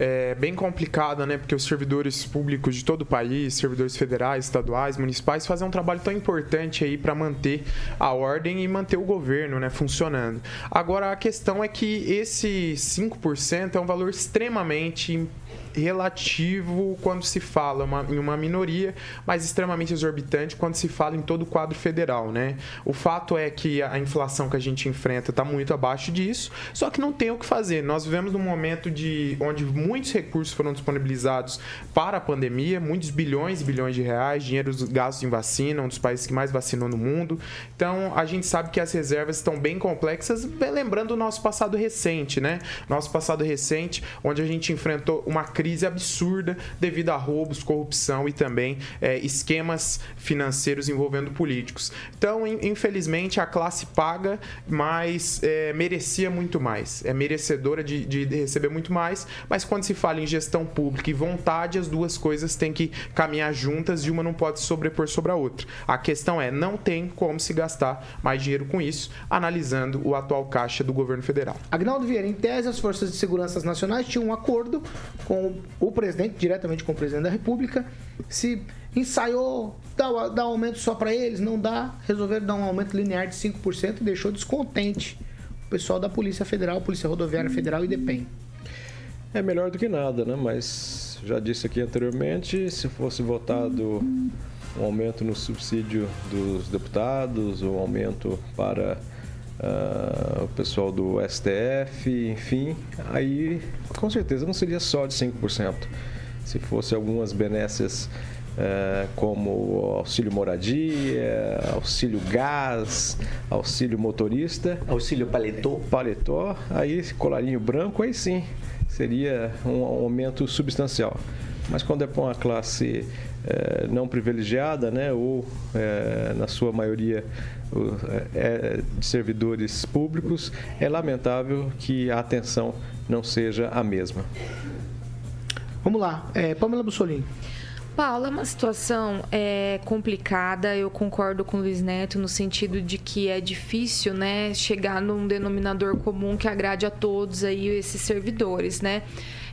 é, bem complicada, né? Porque os servidores públicos de todo o país, servidores federais, estaduais, municipais, fazem um trabalho tão importante aí para manter a ordem e manter o governo, né, funcionando. Agora a questão é que esse 5% é um valor extremamente importante relativo quando se fala uma, em uma minoria, mas extremamente exorbitante quando se fala em todo o quadro federal, né? O fato é que a inflação que a gente enfrenta está muito abaixo disso, só que não tem o que fazer. Nós vivemos num momento de onde muitos recursos foram disponibilizados para a pandemia, muitos bilhões e bilhões de reais, dinheiro gastos em vacina, um dos países que mais vacinou no mundo. Então, a gente sabe que as reservas estão bem complexas, lembrando o nosso passado recente, né? Nosso passado recente, onde a gente enfrentou uma crise absurda devido a roubos, corrupção e também é, esquemas financeiros envolvendo políticos. Então, infelizmente, a classe paga, mas é, merecia muito mais. É merecedora de, de receber muito mais, mas quando se fala em gestão pública e vontade, as duas coisas têm que caminhar juntas e uma não pode sobrepor sobre a outra. A questão é, não tem como se gastar mais dinheiro com isso, analisando o atual caixa do governo federal. Agnaldo Vieira, em tese, as forças de segurança nacionais tinham um acordo com o presidente, diretamente com o presidente da República, se ensaiou, dá, dá aumento só para eles, não dá, resolveram dar um aumento linear de 5% e deixou descontente o pessoal da Polícia Federal, Polícia Rodoviária Federal e DEPEN. É melhor do que nada, né? Mas já disse aqui anteriormente, se fosse votado um aumento no subsídio dos deputados, um aumento para uh, o pessoal do STF, enfim, aí com certeza não seria só de 5%. Se fosse algumas benécias uh, como auxílio moradia, auxílio gás, auxílio motorista. Auxílio paletó. Paletó, aí colarinho branco, aí sim, seria um aumento substancial. Mas quando é para uma classe é, não privilegiada, né, ou é, na sua maioria de servidores públicos, é lamentável que a atenção não seja a mesma. Vamos lá, é, Pamela Bussolini. Paula, é uma situação é, complicada. Eu concordo com o Luiz Neto no sentido de que é difícil, né, chegar num denominador comum que agrade a todos aí esses servidores, né?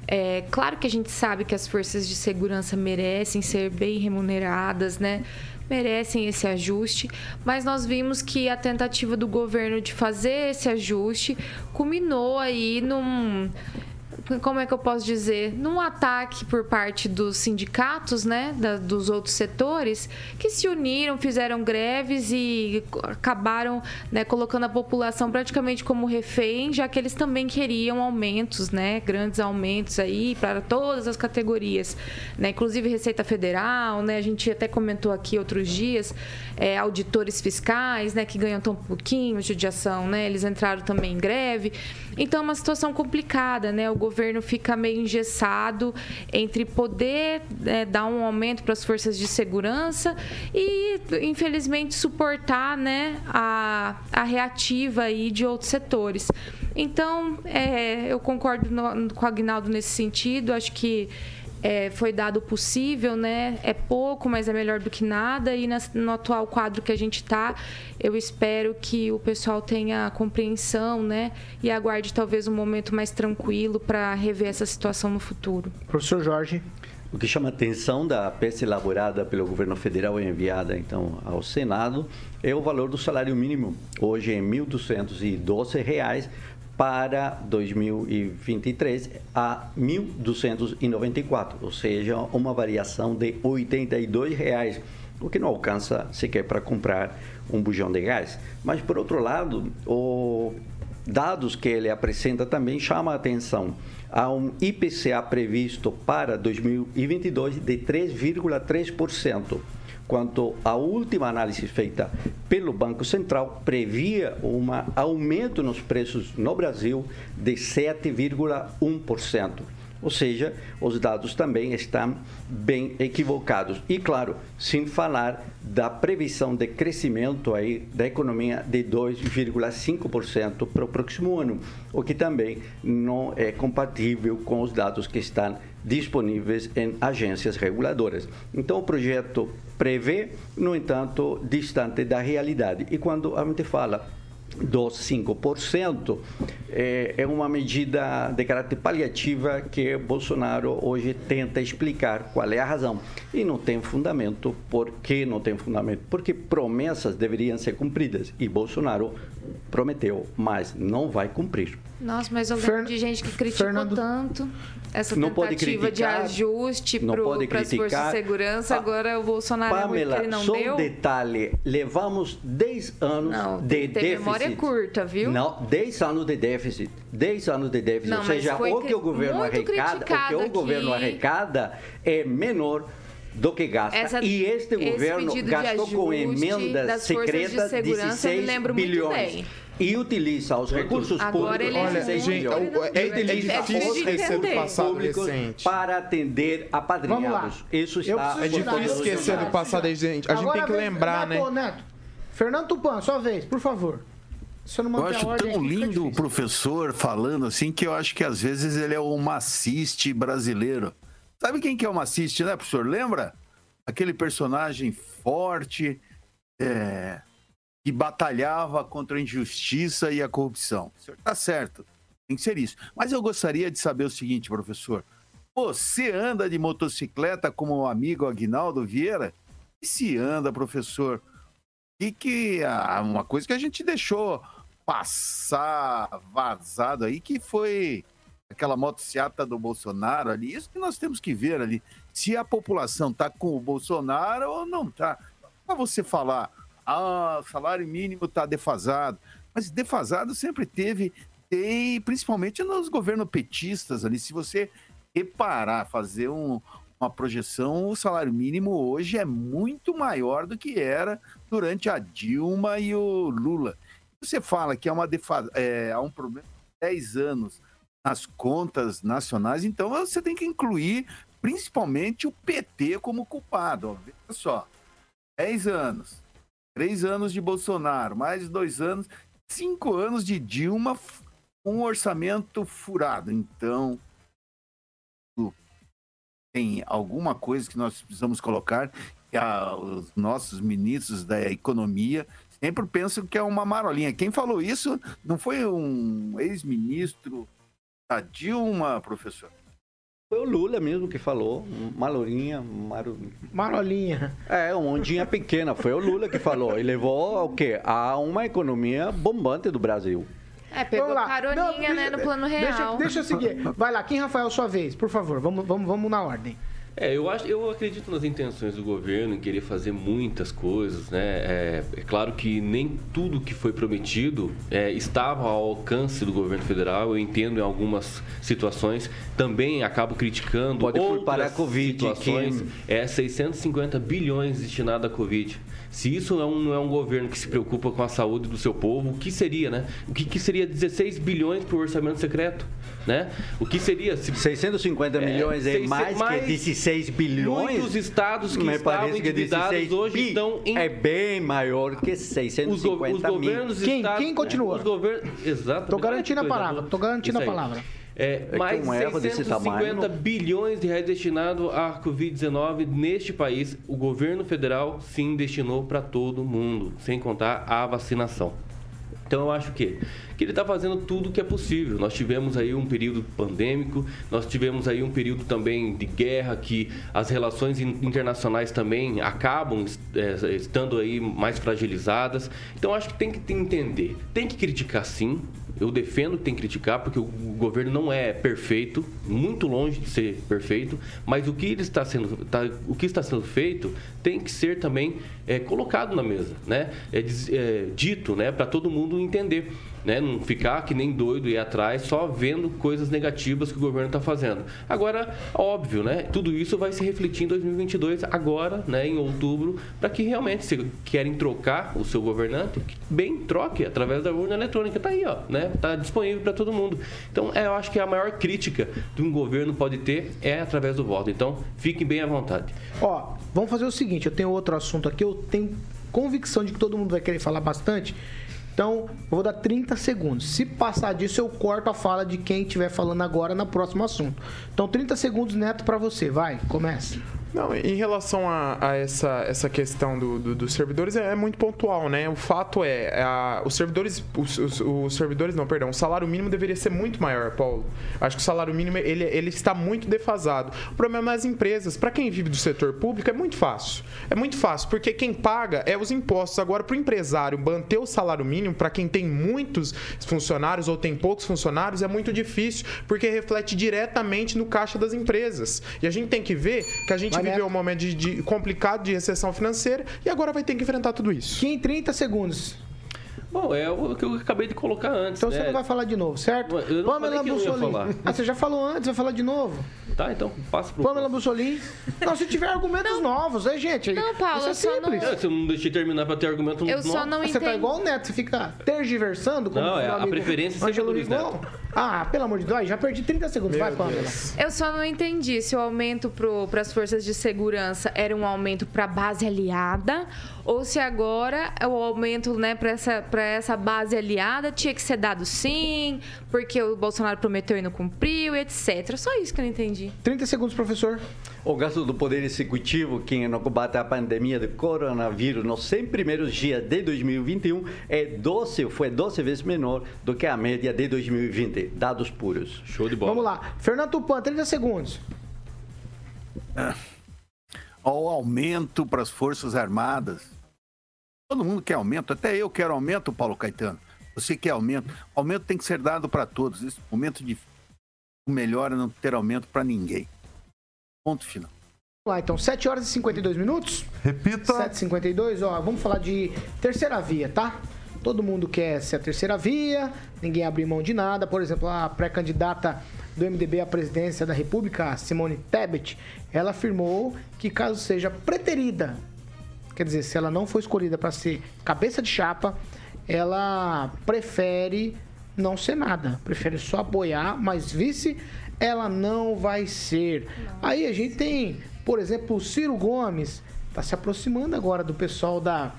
É, claro que a gente sabe que as forças de segurança merecem ser bem remuneradas, né? Merecem esse ajuste, mas nós vimos que a tentativa do governo de fazer esse ajuste culminou aí num como é que eu posso dizer, num ataque por parte dos sindicatos, né, da, dos outros setores, que se uniram, fizeram greves e acabaram né, colocando a população praticamente como refém, já que eles também queriam aumentos, né, grandes aumentos aí para todas as categorias, né, inclusive Receita Federal, né, a gente até comentou aqui outros dias, é, auditores fiscais, né, que ganham tão pouquinho, judiação, né, eles entraram também em greve. Então, é uma situação complicada, né, o governo fica meio engessado entre poder é, dar um aumento para as forças de segurança e, infelizmente, suportar, né, a, a reativa aí de outros setores. Então, é, eu concordo no, com o Agnaldo nesse sentido, acho que é, foi dado o possível, né? É pouco, mas é melhor do que nada. E nas- no atual quadro que a gente está, eu espero que o pessoal tenha compreensão, né? E aguarde talvez um momento mais tranquilo para rever essa situação no futuro. Professor Jorge. O que chama a atenção da peça elaborada pelo governo federal e enviada então ao Senado é o valor do salário mínimo, hoje em 1.212 reais para 2023 a R$ 1.294, ou seja, uma variação de 82 reais, o que não alcança sequer para comprar um bujão de gás. Mas por outro lado, o dados que ele apresenta também chamam a atenção. Há um IPCA previsto para 2022 de 3,3%, quanto a última análise feita pelo Banco Central previa um aumento nos preços no Brasil de 7,1%. Ou seja, os dados também estão bem equivocados. E, claro, sem falar da previsão de crescimento aí da economia de 2,5% para o próximo ano, o que também não é compatível com os dados que estão disponíveis em agências reguladoras. Então, o projeto prevê, no entanto, distante da realidade. E quando a gente fala dos 5%, é, é uma medida de caráter paliativa que Bolsonaro hoje tenta explicar qual é a razão. E não tem fundamento. Por que não tem fundamento? Porque promessas deveriam ser cumpridas. E Bolsonaro prometeu, mas não vai cumprir. Nossa, mas eu lembro Fer- de gente que criticou Fernando- tanto essa Não tentativa de criticar, ajuste não pode para as forças de segurança. Agora o Bolsonaro é Pamela, porque ele não só deu. um detalhe. Levamos 10 anos Não, de déficit. memória curta, viu? Não, 10 anos de déficit. 10 anos de déficit. Não, Ou seja, o que o governo muito arrecada, o que o governo arrecada é menor do que gasta. Essa- e este governo de gastou com ajuste emendas de secretas me 16 lembro muito bilhões. E utiliza os recursos Agora públicos ele é Olha, 16 gente, bilhões. o- é- é utiliza difícil esquecer do passado recente. para atender apadrinhados. Vamos lá. Isso está É difícil esquecer do passado, gente. A gente Agora tem que lembrar, né? Neto, Neto. Fernando Tupan, sua vez, por favor. Eu acho tão lindo o professor falando assim que eu acho que às vezes ele é o maciste brasileiro. Sabe quem que é o maciste, né, professor? Lembra? Aquele personagem forte é, que batalhava contra a injustiça e a corrupção. O senhor tá certo. Tem que ser isso. Mas eu gostaria de saber o seguinte, professor. Você anda de motocicleta como o amigo Aguinaldo Vieira? E se anda, professor? E que uma coisa que a gente deixou passar vazado aí, que foi aquela motociata do Bolsonaro ali. Isso que nós temos que ver ali. Se a população tá com o Bolsonaro ou não tá. Para você falar, ah, salário mínimo tá defasado. Mas defasado sempre teve, tem, principalmente nos governos petistas ali. Se você reparar, fazer um- uma projeção, o salário mínimo hoje é muito maior do que era durante a Dilma e o Lula. Você fala que é, uma é, há um problema de 10 anos nas contas nacionais, então você tem que incluir principalmente o PT como culpado. Veja só, 10 anos, 3 anos de Bolsonaro, mais dois anos, 5 anos de Dilma, um orçamento furado. Então, tem alguma coisa que nós precisamos colocar que a- os nossos ministros da economia sempre pensam que é uma marolinha. Quem falou isso não foi um ex-ministro da Dilma, professor? Foi o Lula mesmo que falou, Malourinha, Maru... Marolinha. É, uma ondinha pequena, foi o Lula que falou. E levou ao quê? A uma economia bombante do Brasil. É, pegou Vamos lá. caroninha, Não, né, no deixa- plano Deixa, real. deixa eu seguir. Vai lá, Kim Rafael, sua vez, por favor. Vamos, vamos, vamos na ordem. É, eu, acho, eu acredito nas intenções do governo em querer fazer muitas coisas, né? É, é claro que nem tudo que foi prometido é, estava ao alcance do governo federal. Eu entendo em algumas situações. Também acabo criticando Pode outras a Covid, situações. que- É 650 bilhões destinados à Covid. Se isso não, não é um governo que se preocupa com a saúde do seu povo, o que seria, né? O que, que seria 16 bilhões para o orçamento secreto, né? O que seria se 650 milhões é, mais, mais- que 16 bilhões. Muitos estados que Me estavam endividados 16 hoje bi estão em É bem maior que os, 650 go- os mil. governos Quem- estados- quem continua? Os governos, exatamente. Tô garantindo a palavra, tô garantindo a aí. palavra. É, que mais desse 650 tamanho- bilhões de reais destinados à Covid-19 neste país. O governo federal sim destinou para todo mundo, sem contar a vacinação. Então eu acho que que ele está fazendo tudo o que é possível. Nós tivemos aí um período pandêmico, nós tivemos aí um período também de guerra que as relações in- internacionais também acabam é, estando aí mais fragilizadas. Então acho que tem que entender, tem que criticar sim. Eu defendo que tem que criticar porque o governo não é perfeito, muito longe de ser perfeito, mas o que ele está sendo, tá- o que está sendo feito tem que ser também é, colocado na mesa, né? É, é, dito, né, para todo mundo entender, né? Não ficar que nem doido ir atrás só vendo coisas negativas que o governo está fazendo. Agora, óbvio, né? Tudo isso vai se refletir em 2022 agora, né, em outubro, para que realmente se querem trocar o seu governante, bem troque através da urna eletrônica, tá aí, ó, né? Tá disponível para todo mundo. Então, é, eu acho que a maior crítica que um governo pode ter é através do voto. Então, fiquem bem à vontade. Ó, vamos fazer o seguinte, eu tenho outro assunto aqui, eu tenho convicção de que todo mundo vai querer falar bastante. Então, eu vou dar 30 segundos. Se passar disso, eu corto a fala de quem estiver falando agora no próximo assunto. Então, 30 segundos, Neto, pra você. Vai, começa. Não, em relação a, a essa, essa questão do- do- dos servidores, é, é muito pontual, né? O fato é, a- os servidores, os, os- os servidores, não, perdão, o salário mínimo deveria ser muito maior, Paulo. Acho que o salário mínimo, ele, ele está muito defasado. O problema é as empresas. Para quem vive do setor público, é muito fácil. É muito fácil, porque quem paga é os impostos. Agora, para o empresário manter o salário mínimo, para quem tem muitos funcionários ou tem poucos funcionários, é muito difícil, porque reflete diretamente no caixa das empresas. E a gente tem que ver que a gente Vai, viveu Neto. um momento de, de- complicado de recessão financeira e agora vai ter que enfrentar tudo isso. Em 30 segundos. Bom, é o que eu acabei de colocar antes. Então você né? não vai falar de novo, certo? Eu não falei que eu não ia Bussolini. falar. Ah, você já falou antes, vai falar de novo. Tá, então passa pro Pamela Bussolini. Não, se tiver argumentos novos, né, gente? Não, Paulo, isso é eu só não- simples. É, se eu não deixei terminar para ter argumento Eu só não Você tá entendi. igual o Neto, você fica tergiversando como Não, é, a preferência sempre é do Luiz Rigon. Ah, pelo amor de Deus, já perdi 30 segundos. Vai, Pamela. Eu só não entendi se o aumento para as forças de segurança era um aumento para base aliada ou se agora o aumento né, para essa, pra essa base aliada tinha que ser dado sim, porque o Bolsonaro prometeu e não cumpriu, etc. Só isso que eu não entendi. 30 segundos, professor. O gasto do Poder Executivo que no combate à pandemia do coronavírus nos 100 primeiros dias de 2021 é 12, foi 12 vezes menor do que a média de 2020. Dados puros. Show de Vamos lá. Fernando Tupan, 30 segundos. ao aumento para as Forças Armadas. Todo mundo quer aumento, até eu quero aumento, Paulo Caetano. Você quer aumento? Aumento tem que ser dado para todos. Esse momento de o melhor é não ter aumento para ninguém. Ponto final. Vamos lá, então, 7 horas e 52 minutos. Repita. 7h52, ó, vamos falar de terceira via, tá? Todo mundo quer ser a terceira via, ninguém abre mão de nada. Por exemplo, a pré-candidata do MDB à presidência da República, Simone Tebet, ela afirmou que caso seja preterida, quer dizer, se ela não for escolhida para ser cabeça de chapa, ela prefere não ser nada, prefere só apoiar, mas vice ela não vai ser. Aí a gente tem, por exemplo, o Ciro Gomes, tá se aproximando agora do pessoal da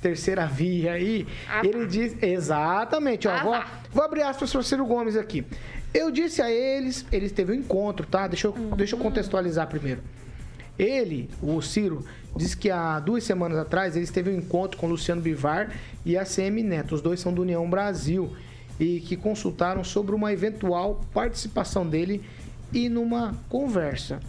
terceira via aí. Ele diz exatamente, ó, vou, vou abrir aspas para o Ciro Gomes aqui. Eu disse a eles, eles teve um encontro, tá? Deixa eu, deixa eu contextualizar primeiro. Ele, o Ciro, disse que há duas semanas atrás eles teve um encontro com Luciano Bivar e a CM Neto. Os dois são do União Brasil e que consultaram sobre uma eventual participação dele e numa conversa.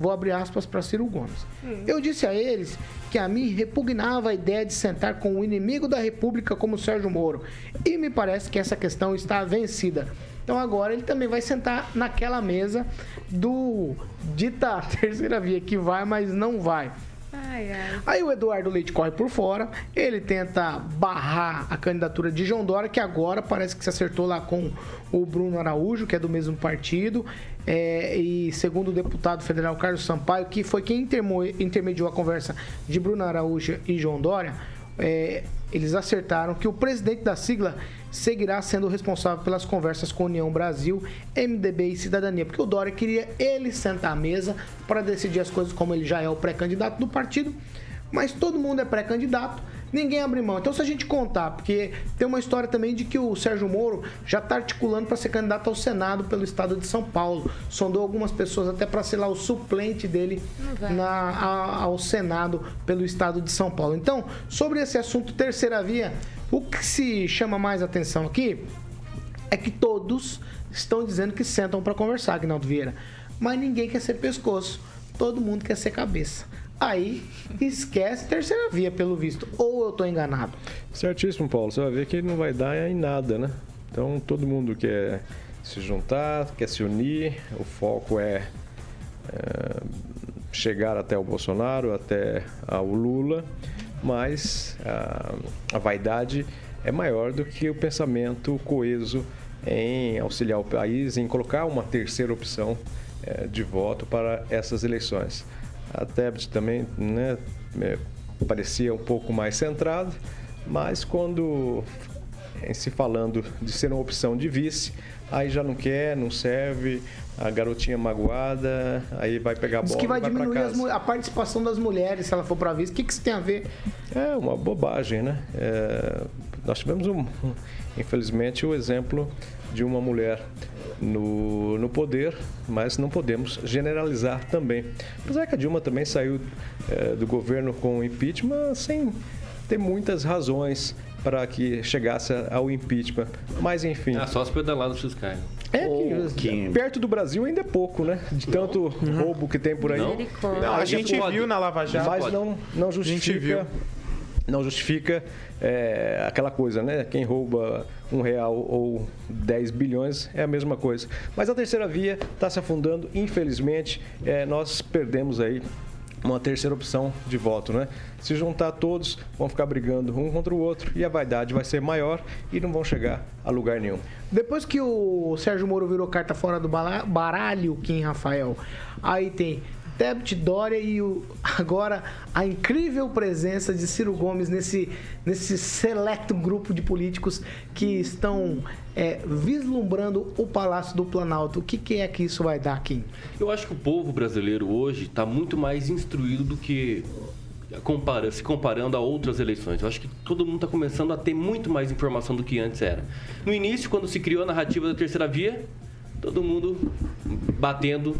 Vou abrir aspas para Ciro Gomes. Eu disse a eles que a mim repugnava a ideia de sentar com o inimigo da República como Sérgio Moro. E me parece que essa questão está vencida. Então agora ele também vai sentar naquela mesa do dita (laughs) terceira via que vai, mas não vai. Ai, ai. Aí o Eduardo Leite corre por fora, ele tenta barrar a candidatura de João Dória, que agora parece que se acertou lá com o Bruno Araújo, que é do mesmo partido, é, e segundo o deputado federal Carlos Sampaio, que foi quem intermediou a conversa de Bruno Araújo e João Dória, é, eles acertaram que o presidente da sigla seguirá sendo responsável pelas conversas com União Brasil, MDB e Cidadania, porque o Dória queria ele sentar à mesa para decidir as coisas como ele já é o pré-candidato do partido, mas todo mundo é pré-candidato ninguém abre mão. Então, se a gente contar, porque tem uma história também de que o Sérgio Moro já está articulando para ser candidato ao Senado pelo estado de São Paulo. Sondou algumas pessoas até para ser lá o suplente dele na, a, ao Senado pelo estado de São Paulo. Então, sobre esse assunto terceira via, o que se chama mais atenção aqui é que todos estão dizendo que sentam para conversar, Agnaldo Vieira. Mas ninguém quer ser pescoço, todo mundo quer ser cabeça aí esquece terceira via, pelo visto. Ou eu estou enganado? Certíssimo, Paulo. Você vai ver que não vai dar em nada, né? Então todo mundo quer se juntar, quer se unir. O foco é, é chegar até o Bolsonaro, até ao Lula, mas a, a vaidade é maior do que o pensamento coeso em auxiliar o país, em colocar uma terceira opção é, de voto para essas eleições. A Tebet também né, é, parecia um pouco mais centrado, mas quando em se falando de ser uma opção de vice, aí já não quer, não serve, a garotinha magoada, aí vai pegar a bola. Diz que vai, vai diminuir a participação das mulheres se ela for para vice. O que, que isso tem a ver? É uma bobagem, né? É, nós tivemos, um, (laughs) infelizmente, o exemplo de uma mulher no, no poder, mas não podemos generalizar também. Apesar que a Dilma também saiu é, do governo com impeachment sem ter muitas razões para que chegasse ao impeachment. Mas enfim. Ah, só as pedaladas fiscais. É que, perto do Brasil ainda é pouco, né? De tanto uhum. roubo que tem por aí. Não, não a gente viu na Lava Jato. Mas não, não justifica. Não justifica é, aquela coisa, né? Quem rouba um real ou 10 bilhões é a mesma coisa. Mas a terceira via está se afundando, infelizmente, é, nós perdemos aí uma terceira opção de voto, né? Se juntar todos, vão ficar brigando um contra o outro e a vaidade vai ser maior e não vão chegar a lugar nenhum. Depois que o Sérgio Moro virou carta fora do baralho, Kim Rafael, aí tem Tebet Dória e o, agora a incrível presença de Ciro Gomes nesse, nesse seleto grupo de políticos que estão é, vislumbrando o Palácio do Planalto. O que, que é que isso vai dar, Kim? Eu acho que o povo brasileiro hoje está muito mais instruído do que compara, se comparando a outras eleições. Eu acho que todo mundo está começando a ter muito mais informação do que antes era. No início, quando se criou a narrativa da terceira via, todo mundo batendo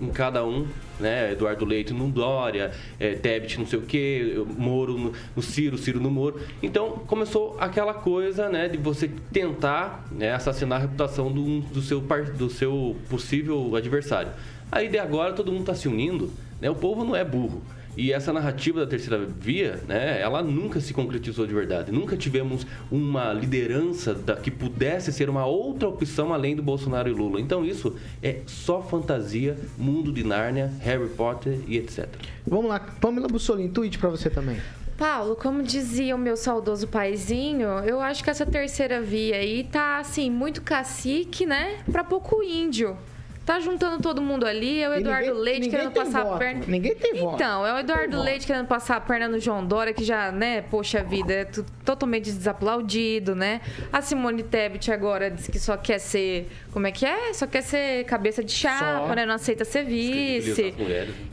em cada um, né? Eduardo Leite no Dória, é, Tebet não sei o quê, Moro no, no, Ciro, Ciro no Moro. Então começou aquela coisa, né, de você tentar né, assassinar a reputação do, do, seu, do seu possível adversário. Aí de agora todo mundo está se unindo, né? O povo não é burro. E essa narrativa da terceira via, né, ela nunca se concretizou de verdade. Nunca tivemos uma liderança da, que pudesse ser uma outra opção além do Bolsonaro e Lula. Então isso é só fantasia, mundo de Nárnia, Harry Potter e etc. Vamos lá, Pamela Bussolini, tweet para você também. Paulo, como dizia o meu saudoso paizinho, eu acho que essa terceira via aí tá assim muito cacique, né, para pouco índio. Tá juntando todo mundo ali, é o Eduardo ninguém, Leite ninguém querendo passar voto. a perna. Ninguém tem voto. Então, é o Eduardo Leite querendo passar a perna no João Dória, que já, né, poxa vida, é totalmente desaplaudido, né? A Simone Tebet agora diz que só quer ser. Como é que é? Só quer ser cabeça de chapa, só. né? Não aceita ser vice.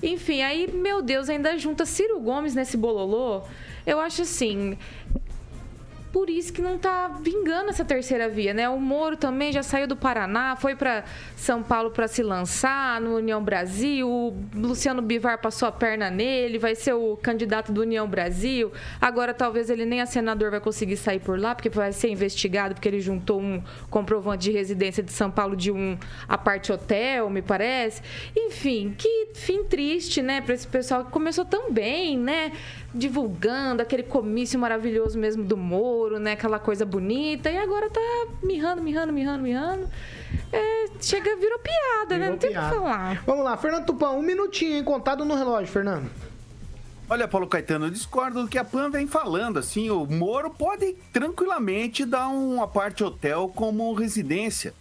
Enfim, aí, meu Deus, ainda junta Ciro Gomes nesse bololô. Eu acho assim por isso que não está vingando essa terceira via, né? O Moro também já saiu do Paraná, foi para São Paulo para se lançar no União Brasil. O Luciano Bivar passou a perna nele, vai ser o candidato do União Brasil. Agora talvez ele nem a senador vai conseguir sair por lá, porque vai ser investigado porque ele juntou um comprovante de residência de São Paulo de um aparte hotel, me parece. Enfim, que fim triste, né, para esse pessoal que começou tão bem, né? Divulgando aquele comício maravilhoso mesmo do Moro, né? Aquela coisa bonita. E agora tá mirrando, mirrando, mirrando, mirrando. É, chega, virou piada, né? virou né? Não tem o que falar. Vamos lá, Fernando Tupão, um minutinho, hein? Contado no relógio, Fernando. Olha, Paulo Caetano, eu discordo do que a Pan vem falando. Assim, o Moro pode tranquilamente dar uma parte hotel como residência.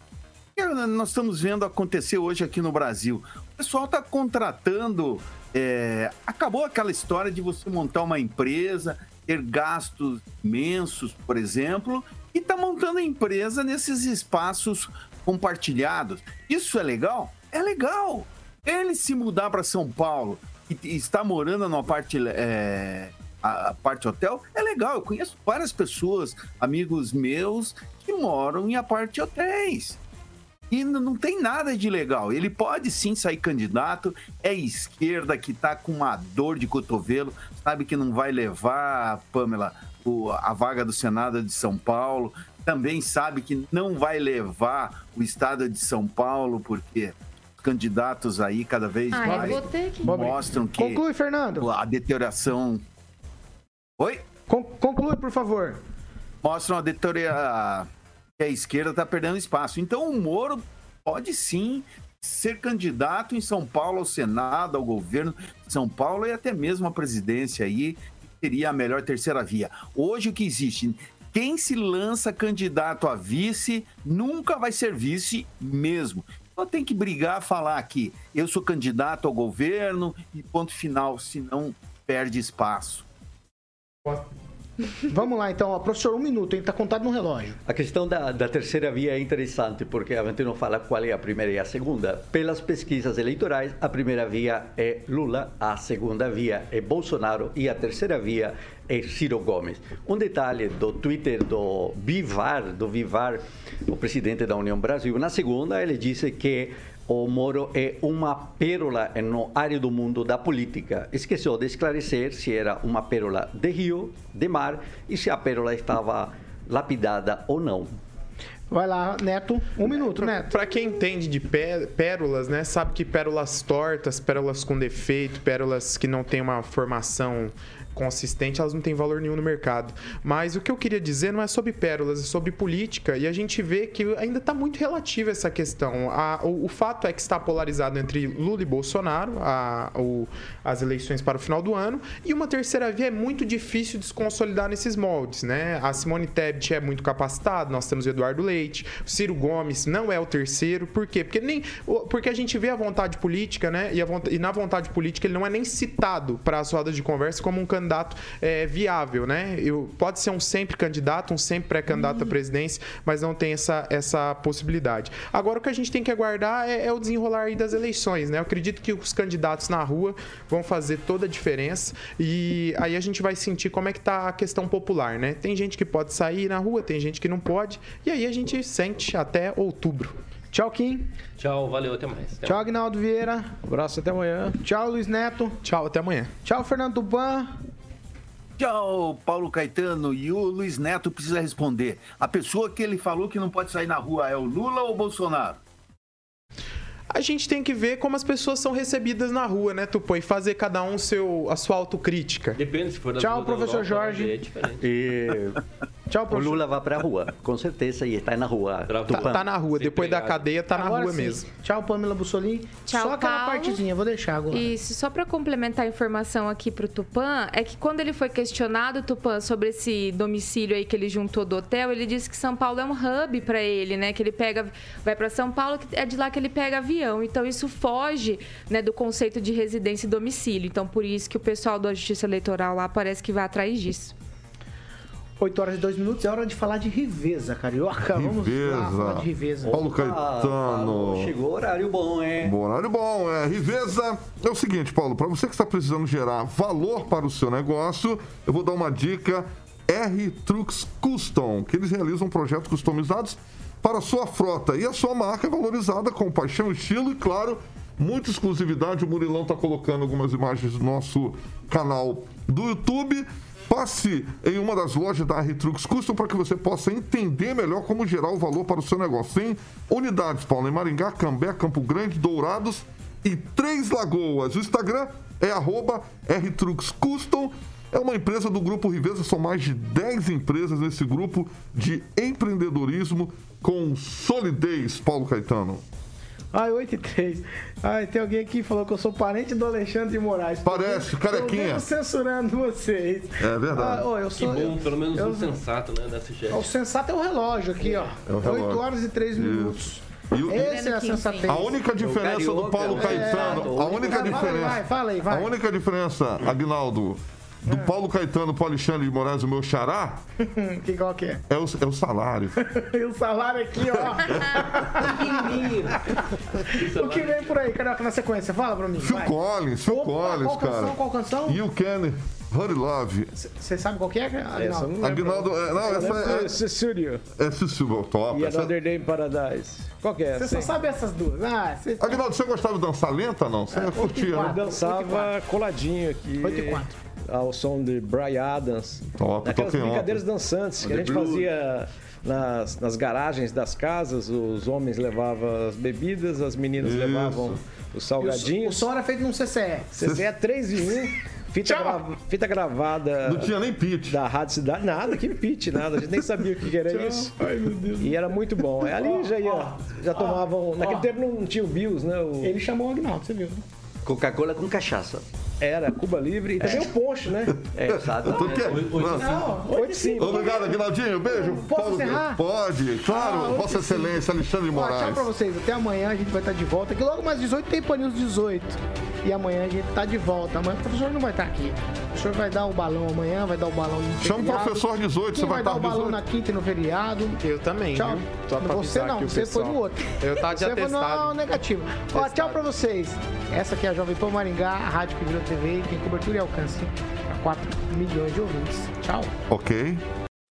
Nós estamos vendo acontecer hoje aqui no Brasil. O pessoal está contratando é, acabou aquela história de você montar uma empresa, ter gastos imensos, por exemplo, e tá montando a empresa nesses espaços compartilhados. Isso é legal? É legal. Ele se mudar para São Paulo, e, está morando numa parte, é, a parte hotel, é legal. Eu conheço várias pessoas, amigos meus, que moram em aparte hotéis. E não tem nada de legal. Ele pode sim sair candidato, é esquerda que tá com uma dor de cotovelo, sabe que não vai levar, Pamela, o- a vaga do Senado de São Paulo. Também sabe que não vai levar o estado de São Paulo, porque os candidatos aí cada vez Ah, mais que- mostram que Conclui, Fernando. a deterioração. Oi? conclui, por favor. Mostram a deterioração. Que a esquerda está perdendo espaço. Então o Moro pode sim ser candidato em São Paulo ao Senado, ao governo de São Paulo e até mesmo à presidência aí, que seria a melhor terceira via. Hoje o que existe, quem se lança candidato a vice nunca vai ser vice mesmo. Então tem que brigar, falar que eu sou candidato ao governo e ponto final, senão perde espaço. Vamos lá, então. Professor, um minuto, hein? Tá contado no relógio. A questão da, da terceira via é interessante, porque a gente não fala qual é a primeira e a segunda. Pelas pesquisas eleitorais, a primeira via é Lula, a segunda via é Bolsonaro e a terceira via é Ciro Gomes. Um detalhe do Twitter do Vivar, do Vivar, o presidente da União Brasil, na segunda ele disse que o Moro é uma pérola no área do mundo da política. Esqueceu de esclarecer se era uma pérola de rio, de mar, e se a pérola estava lapidada ou não. Vai lá, Neto. Um minuto, Neto. Para quem entende de pé- pérolas, né, sabe que pérolas tortas, pérolas com defeito, pérolas que não têm uma formação consistente, elas não têm valor nenhum no mercado. Mas o que eu queria dizer não é sobre pérolas, é sobre política. E a gente vê que ainda está muito relativa essa questão. A- o, o fato é que está polarizado entre Lula e Bolsonaro, a- o- as eleições para o final do ano. E uma terceira via é muito difícil de se consolidar nesses moldes. Né? A Simone Tebet é muito capacitada, nós temos o Eduardo Leite, o Ciro Gomes não é o terceiro. Por quê? Porque, nem, porque a gente vê a vontade política, né? E, a e na vontade política ele não é nem citado para as rodas de conversa como um candidato é, viável, né? Eu, pode ser um sempre candidato, um sempre pré-candidato à presidência, mas não tem essa, essa possibilidade. Agora, o que a gente tem que aguardar é, é o desenrolar aí das eleições, né? Eu acredito que os candidatos na rua vão fazer toda a diferença e aí a gente vai sentir como é que tá a questão popular, né? Tem gente que pode sair na rua, tem gente que não pode, e aí a gente sente até outubro. Tchau, Kim. Tchau, valeu, até mais. Até Tchau, Agnaldo Vieira. Abraço, até amanhã. Tchau, Luiz Neto. Tchau, até amanhã. Tchau, Fernando Tupan. Tchau, Paulo Caetano. E o Luiz Neto precisa responder. A pessoa que ele falou que não pode sair na rua é o Lula ou o Bolsonaro? A gente tem que ver como as pessoas são recebidas na rua, né, Tupã? E fazer cada um seu, a sua autocrítica. Depende se for da Tchau, professor Europa, Jorge. É diferente. E Tchau, o professor. Lula vai para a rua, com certeza, e está na rua. Tá, tá na rua, depois da cadeia tá na Agora rua sim. mesmo. Tchau, Pamela Bussolini. Tchau, Só aquela Paulo. partezinha, vou deixar agora. Isso, só para complementar a informação aqui pro Tupã, é que quando ele foi questionado, Tupã, sobre esse domicílio aí que ele juntou do hotel, ele disse que São Paulo é um hub para ele, né? Que ele pega, vai para São Paulo, que é de lá que ele pega avião. Então isso foge, né, do conceito de residência e domicílio. Então por isso que o pessoal da Justiça Eleitoral lá parece que vai atrás disso. 8 horas e 2 minutos, é hora de falar de Riveza, carioca. Vamos lá falar de Riveza. Paulo Ah, Caetano. Paulo, chegou horário bom, hein? Bom horário bom, é. Riveza é o seguinte, Paulo, para você que está precisando gerar valor para o seu negócio, eu vou dar uma dica R Trucks Custom, que eles realizam projetos customizados para a sua frota e a sua marca é valorizada com paixão, estilo e, claro, muita exclusividade. O Murilão está colocando algumas imagens do nosso canal do YouTube. Passe em uma das lojas da R-Trux Custom para que você possa entender melhor como gerar o valor para o seu negócio. Tem unidades, Paulo, em Maringá, Cambé, Campo Grande, Dourados e Três Lagoas. O Instagram é arroba R-Trux Custom. É uma empresa do Grupo Riveza, são mais de 10 empresas nesse grupo de empreendedorismo com solidez, Paulo Caetano. Ai, 8 e 3. Ai, tem alguém aqui que falou que eu sou parente do Alexandre de Moraes. Parece, Tô carequinha. mesmo censurando vocês. É verdade. Ah, ô, eu Que sou, bom, pelo menos eu- um sensato, né, dessa chefe. O sensato é o relógio aqui, ó. É o relógio. 8 horas e 3 minutos. E o- Esse é a sensatez. A única diferença do Paulo carioca, Caetano, a única Vai, vai, diferença. vai, fala aí, vai. A única diferença, Agnaldo, do Paulo Caetano pro Alexandre de Moraes, o meu xará, (laughs) que qual que é? é o, é o salário. (laughs) e o salário aqui, ó. (laughs) o que vem por aí, Carioca, na sequência? Fala pra mim. Phil vai. Collins, Phil Opa, Collins, qual cara. canção, qual canção? You Can Hurry Love. Você sabe qual que é, eu Aguinaldo? é, não, Eu essa é- de Cecília É Cecília Top. e essa- Another Day in Paradise. Qual que é? Você só sabe essas duas. Ah, você... Aguinaldo, você gostava de dançar lenta, não? Você curtia, Eu né? dançava coladinho aqui. 8 e 4. Ao som de Brian Adams. Top, Naquelas toquei brincadeiras ontem. dançantes que a gente fazia nas, nas garagens das casas. Os homens levavam as bebidas, as meninas Isso. levavam os E o, salgadinhos. o som era feito num CCE. CC é 3 em 1. Fita, Tchau. grava- fita gravada. Não tinha nem pitch. Da Rádio Cidade. Nada, que pitch, nada. A gente nem sabia o que que era isso. E era muito bom. É, Ali já ia. Já tomavam. Naquele tempo não tinha o Bios, né? O- Ele chamou o Agnaldo, você viu? Coca-Cola com cachaça. Era Cuba Livre e também o Poncho, né? É, exatamente. Tu quer? Não, 8 5. Obrigado, Aguinaldinho. Beijo. Posso Paulo- encerrar? Pode, claro. Ah, Vossa Excelência, Alexandre de Ó, tchau Moraes. pra vocês. Até amanhã a gente vai estar de volta. Que logo mais 18 tem Panils 18. E amanhã a gente tá de volta. Amanhã o professor não vai estar aqui. O professor vai dar o balão amanhã, vai dar o balão no Chama o professor 18, Quem você vai dar estar o balão 18? na quinta e no feriado. Eu também, Tchau. viu? Só pra você não, o você foi pessoal. no outro. Eu tava de Você foi no atestado. negativo. Ó, tchau pra vocês. Essa aqui é a Jovem Pan Maringá, a rádio que virou TV tem cobertura e alcance a 4 milhões de ouvintes. Tchau. Ok.